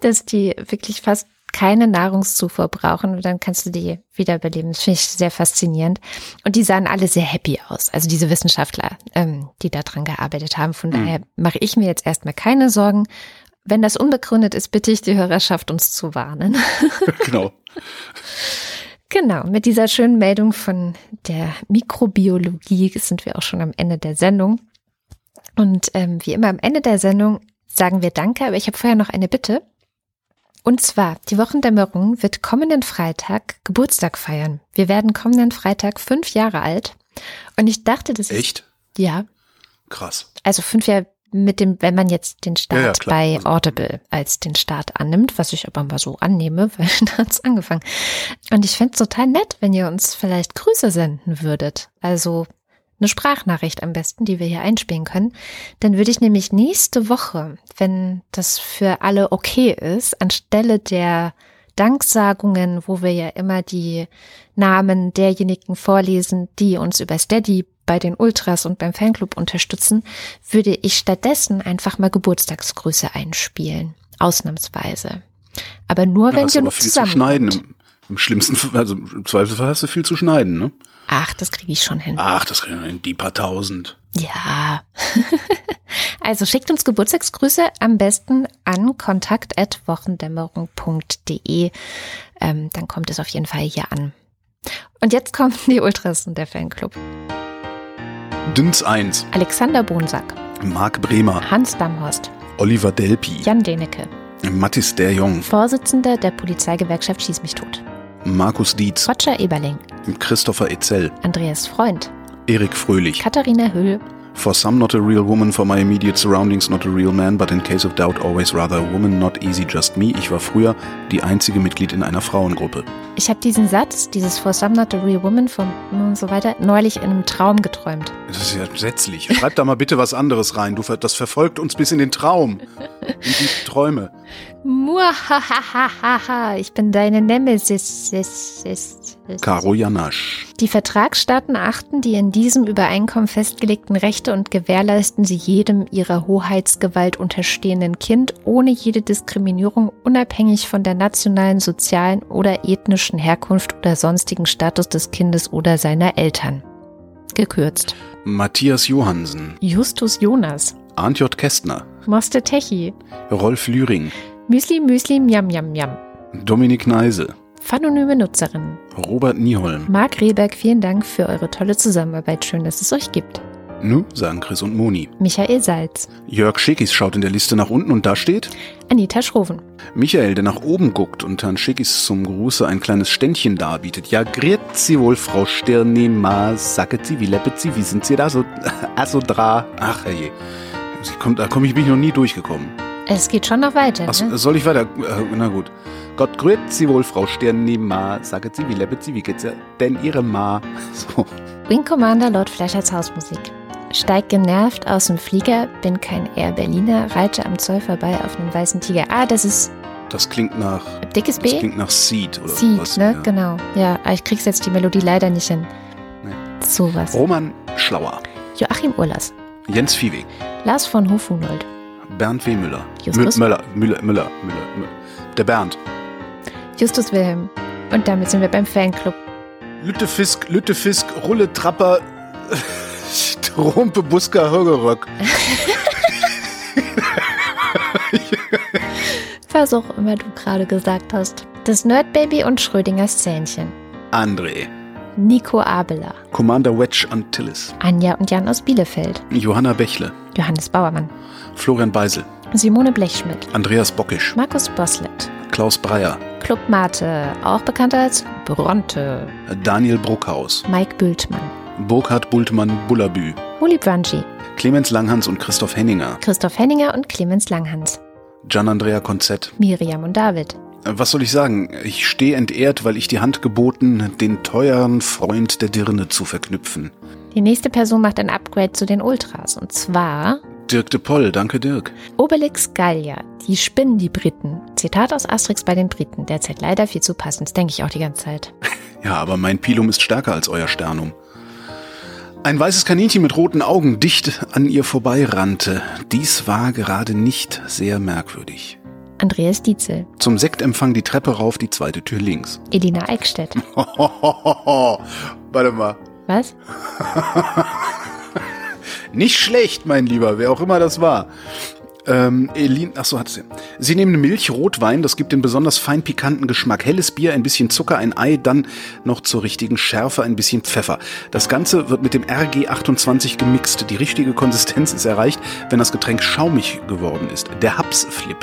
dass die wirklich fast keine Nahrungszufuhr brauchen und dann kannst du die wiederbeleben. Das finde ich sehr faszinierend. Und die sahen alle sehr happy aus. Also diese Wissenschaftler, ähm, die da dran gearbeitet haben. Von mhm. daher mache ich mir jetzt erstmal keine Sorgen. Wenn das unbegründet ist, bitte ich die Hörerschaft, uns zu warnen. genau. Genau, mit dieser schönen Meldung von der Mikrobiologie sind wir auch schon am Ende der Sendung. Und ähm, wie immer am Ende der Sendung sagen wir Danke, aber ich habe vorher noch eine Bitte. Und zwar, die Wochendämmerung wird kommenden Freitag Geburtstag feiern. Wir werden kommenden Freitag fünf Jahre alt. Und ich dachte, das ist. Echt? Ja. Krass. Also fünf Jahre mit dem, wenn man jetzt den Start ja, ja, bei also Audible als den Start annimmt, was ich aber mal so annehme, weil da hat's angefangen. Und ich fände es total nett, wenn ihr uns vielleicht Grüße senden würdet. Also eine Sprachnachricht am besten, die wir hier einspielen können. Dann würde ich nämlich nächste Woche, wenn das für alle okay ist, anstelle der Danksagungen, wo wir ja immer die Namen derjenigen vorlesen, die uns über Steady bei den Ultras und beim Fanclub unterstützen, würde ich stattdessen einfach mal Geburtstagsgrüße einspielen. Ausnahmsweise. Aber nur, ja, wenn ihr noch zusammen. Zu schneiden. Im, Im, schlimmsten, also im Zweifelsfall hast du viel zu schneiden, ne? Ach, das kriege ich schon hin. Ach, das kriegen wir hin. Die paar tausend. Ja. also schickt uns Geburtstagsgrüße am besten an kontakt.wochendämmerung.de. Ähm, dann kommt es auf jeden Fall hier an. Und jetzt kommen die Ultras und der Fanclub. Dünns 1. Alexander Bonsack. Marc Bremer. Hans Damhorst. Oliver Delpi. Jan Denecke. Mattis der Jong. Vorsitzender der Polizeigewerkschaft Schieß mich tot. Markus Dietz. Roger Eberling. Christopher Etzel. Andreas Freund. Erik Fröhlich. Katharina Höhl. For some, not a real woman, for my immediate surroundings, not a real man, but in case of doubt, always rather a woman, not easy, just me. Ich war früher die einzige Mitglied in einer Frauengruppe. Ich habe diesen Satz, dieses For some, not a real woman, von und so weiter, neulich in einem Traum geträumt. Das ist ja entsetzlich. Schreib da mal bitte was anderes rein. Du, das verfolgt uns bis in den Traum. In die Träume. Muahahaha, ich bin deine Nemesis. Karo Janasch. Die Vertragsstaaten achten die in diesem Übereinkommen festgelegten Rechte und gewährleisten sie jedem ihrer Hoheitsgewalt unterstehenden Kind ohne jede Diskriminierung unabhängig von der nationalen, sozialen oder ethnischen Herkunft oder sonstigen Status des Kindes oder seiner Eltern. Gekürzt. Matthias Johansen. Justus Jonas. Arndt J. Kästner. Moste Techi. Rolf Lühring. Müsli Müsli Miam Miam Miam. Dominik Neise. Phanonyme Nutzerin. Robert Nieholm. Marc Rehberg, vielen Dank für eure tolle Zusammenarbeit. Schön, dass es euch gibt. Nu, sagen Chris und Moni. Michael Salz. Jörg Schickis schaut in der Liste nach unten und da steht Anita Schroven. Michael, der nach oben guckt und Herrn Schickis zum Gruße ein kleines Ständchen darbietet. Ja, grüezi wohl, Frau Stirnema, sacket sie, wie leppet sie, wie sind sie da so, so dra? Ach, herrje. Kommt, da komme ich mich noch nie durchgekommen. Es geht schon noch weiter. Ach, ne? Soll ich weiter? Äh, na gut. Gott grüßt sie wohl, Frau Sternema, saget sie, wie lebt sie, wie geht's ja denn ihre Ma? So. Wing Commander Lord Fleischers Hausmusik. Steig genervt aus dem Flieger, bin kein Air Berliner, reite am Zoll vorbei auf einem weißen Tiger. Ah, das ist. Das klingt nach. Dickes B? Das klingt nach Seed oder Seed, was. ne? Ja. Genau. Ja, aber ich krieg's jetzt die Melodie leider nicht hin. Nee. Sowas. Roman Schlauer. Joachim Urlas. Jens Viehweg. Lars von Hofhunold. Bernd W. Müller. Justus? Müller, Müller, Müller, Müller. Der Bernd. Justus Wilhelm. Und damit sind wir beim Fanclub. Lüttefisk, Lüttefisk, Rulle, Trapper. Rumpe Buska Högeröck. Was auch immer du gerade gesagt hast. Das Nerdbaby und Schrödingers Zähnchen. André. Nico Abela. Commander Wedge Antilles. Anja und Jan aus Bielefeld. Johanna Bächle. Johannes Bauermann. Florian Beisel. Simone Blechschmidt. Andreas Bockisch. Markus Boslett. Klaus Breyer. Club Mate, auch bekannt als Bronte. Daniel Bruckhaus. Mike Bültmann. Burkhard Bultmann Bullabü. Uli Brungy. Clemens Langhans und Christoph Henninger. Christoph Henninger und Clemens Langhans. Gian Andrea Konzett. Miriam und David. Was soll ich sagen? Ich stehe entehrt, weil ich die Hand geboten, den teuren Freund der Dirne zu verknüpfen. Die nächste Person macht ein Upgrade zu den Ultras. Und zwar Dirk de Poll, danke Dirk. Obelix Gallia. Die spinnen die Briten. Zitat aus Asterix bei den Briten. Derzeit leider viel zu passend. Das denke ich auch die ganze Zeit. Ja, aber mein Pilum ist stärker als euer Sternum. Ein weißes Kaninchen mit roten Augen dicht an ihr vorbeirannte. Dies war gerade nicht sehr merkwürdig. Andreas Dietzel. Zum Sektempfang die Treppe rauf, die zweite Tür links. Elina Eickstedt. Warte mal. Was? Nicht schlecht, mein Lieber, wer auch immer das war. Ähm, Elin, ach so hat sie. Sie nehmen Milch, Rotwein, das gibt den besonders fein pikanten Geschmack. Helles Bier, ein bisschen Zucker, ein Ei, dann noch zur richtigen Schärfe ein bisschen Pfeffer. Das Ganze wird mit dem RG28 gemixt. Die richtige Konsistenz ist erreicht, wenn das Getränk schaumig geworden ist. Der Haps-Flip.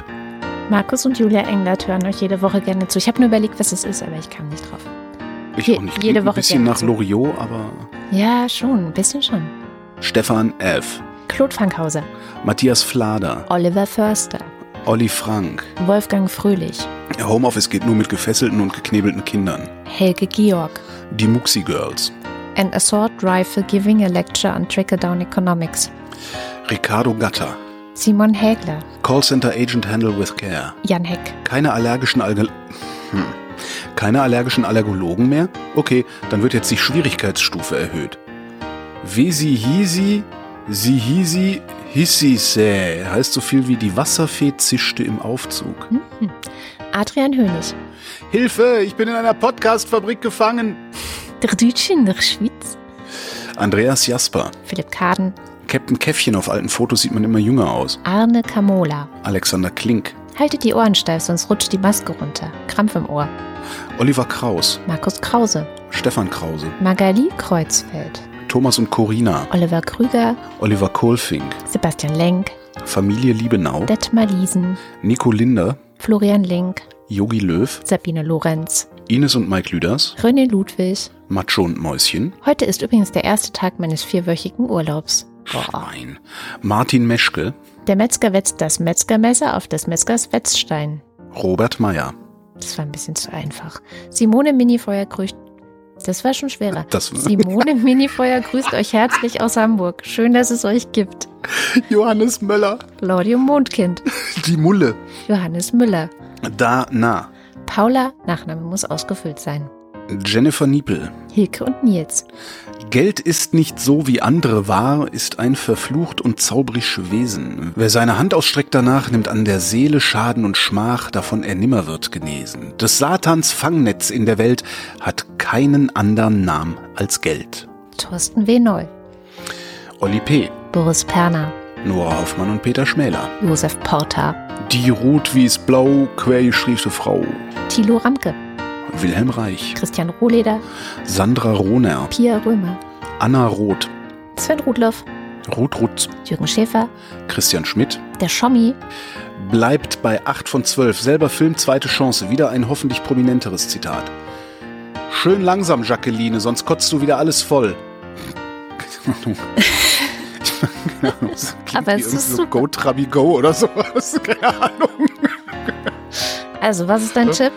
Markus und Julia Englert hören euch jede Woche gerne zu. Ich habe nur überlegt, was es ist, aber ich kam nicht drauf. Ich Je- auch nicht. jede Woche Ein bisschen nach. Loriot, aber Ja, schon. Ein bisschen schon. Stefan F., Claude Fankhauser. Matthias Flader, Oliver Förster. Olli Frank. Wolfgang Fröhlich. Homeoffice geht nur mit gefesselten und geknebelten Kindern. Helge Georg. Die Muxi Girls. An Assault Rifle Giving a Lecture on Trickle-Down Economics. Ricardo Gatter. Simon Hägler. Callcenter Agent Handle with Care. Jan Heck. Keine allergischen Alge hm. Keine allergischen Allergologen mehr? Okay, dann wird jetzt die Schwierigkeitsstufe erhöht. Wesi hisi, sie hisi, hissi sä. Heißt so viel wie die Wasserfee zischte im Aufzug. Adrian Hönig. Hilfe, ich bin in einer Podcastfabrik gefangen. Der Deutsche in der Schweiz. Andreas Jasper. Philipp Kaden. Captain Käffchen auf alten Fotos sieht man immer jünger aus. Arne Kamola. Alexander Klink. Haltet die Ohren steif, sonst rutscht die Maske runter. Krampf im Ohr. Oliver Kraus. Markus Krause. Stefan Krause. Magali Kreuzfeld. Thomas und Corina. Oliver Krüger. Oliver Kohlfink. Sebastian Lenk. Familie Liebenau. Detmar Liesen. Nico Linder. Florian Link. Yogi Löw. Sabine Lorenz. Ines und Mike Lüders. René Ludwig. Macho und Mäuschen. Heute ist übrigens der erste Tag meines vierwöchigen Urlaubs. Boah. Nein. Martin Meschke. Der Metzger wetzt das Metzgermesser auf des Metzgers Wetzstein. Robert Meyer. Das war ein bisschen zu einfach. Simone Minifeuer grüßt. Das war schon schwerer. Das- Simone Minifeuer grüßt euch herzlich aus Hamburg. Schön, dass es euch gibt. Johannes Möller. Claudium Mondkind. Die Mulle. Johannes Müller. Da, na. Paula, Nachname muss ausgefüllt sein. Jennifer Niepel. Hilke und Nils. Geld ist nicht so, wie andere wahr, ist ein verflucht und zaubrisch Wesen. Wer seine Hand ausstreckt danach, nimmt an der Seele Schaden und Schmach, davon er nimmer wird genesen. Des Satans Fangnetz in der Welt hat keinen anderen Namen als Geld. Thorsten W. Neu. Olli P., Boris Perner. Nora Hoffmann und Peter Schmäler. Josef Porta. Die rot wie's blau, quergeschriebene Frau. Thilo Ramke. Wilhelm Reich. Christian Rohleder. Sandra Rohner. Pia Römer. Anna Roth. Sven Rudloff. Ruth Rutz. Jürgen Schäfer. Christian Schmidt. Der Schommi. Bleibt bei 8 von 12. Selber Film, zweite Chance. Wieder ein hoffentlich prominenteres Zitat. Schön langsam, Jacqueline, sonst kotzt du wieder alles voll. Keine Aber es ist so. Go Trabi Go oder sowas. Keine Ahnung. Also, was ist dein Tipp?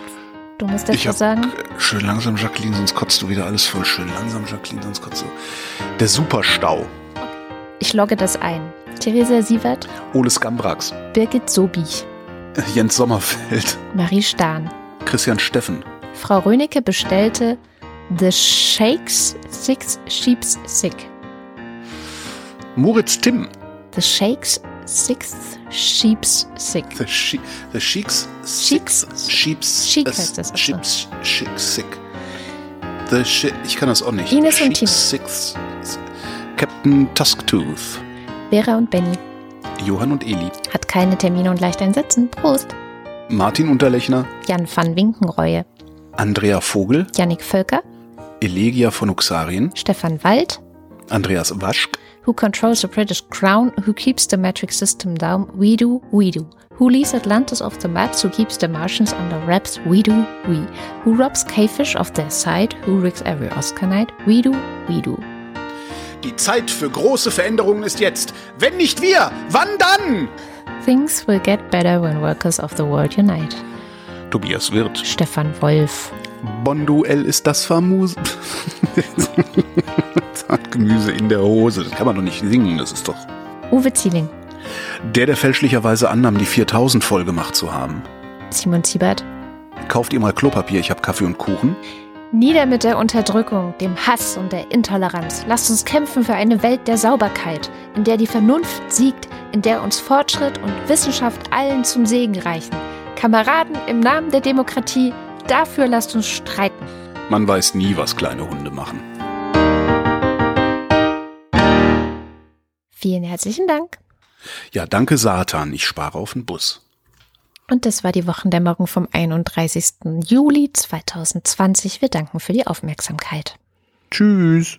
Du musst Ich etwas hab, sagen. äh, schön langsam, Jacqueline, sonst kotzt du wieder alles voll. Schön langsam, Jacqueline, sonst kotzt du. Der Superstau. Ich logge das ein. Theresa Sievert. Ole Skambrax. Birgit Sobich. Jens Sommerfeld. Marie Stahn. Christian Steffen. Frau Rönecke bestellte The Shakes Six Sheeps Sick. Moritz Timm. The Shakes Sixth Sheeps Sick. The, she the Sheiks. Sheiks. Sheeps. Äh, heißt das. Sheeps. Chic sick. The shi ich kann das auch nicht. Ines und Sheiks Six. Captain Tusktooth. Vera und Benny. Johann und Eli. Hat keine Termine und leicht einsetzen. Prost. Martin Unterlechner. Jan van Winkenreue. Andrea Vogel. Yannick Völker. Elegia von Uxarien. Stefan Wald. Andreas Waschk. Who controls the British crown? Who keeps the metric system down? We do, we do. Who leaves Atlantis off the maps? Who keeps the Martians under wraps? We do, we. Who robs K-Fish off their side? Who rigs every Oscar night? We do, we do. Die Zeit für große Veränderungen ist jetzt. Wenn nicht wir, wann dann? Things will get better when workers of the world unite. Tobias Wirth. Stefan Wolf. Bonduell ist das famos. Gemüse in der Hose. Das kann man doch nicht singen, das ist doch. Uwe Zieling. Der, der fälschlicherweise annahm, die 4000 voll gemacht zu haben. Simon Siebert. Kauft ihr mal Klopapier, ich hab Kaffee und Kuchen. Nieder mit der Unterdrückung, dem Hass und der Intoleranz. Lasst uns kämpfen für eine Welt der Sauberkeit, in der die Vernunft siegt, in der uns Fortschritt und Wissenschaft allen zum Segen reichen. Kameraden im Namen der Demokratie, dafür lasst uns streiten. Man weiß nie, was kleine Hunde machen. Vielen herzlichen Dank. Ja, danke Satan, ich spare auf den Bus. Und das war die Wochendämmerung vom 31. Juli 2020. Wir danken für die Aufmerksamkeit. Tschüss.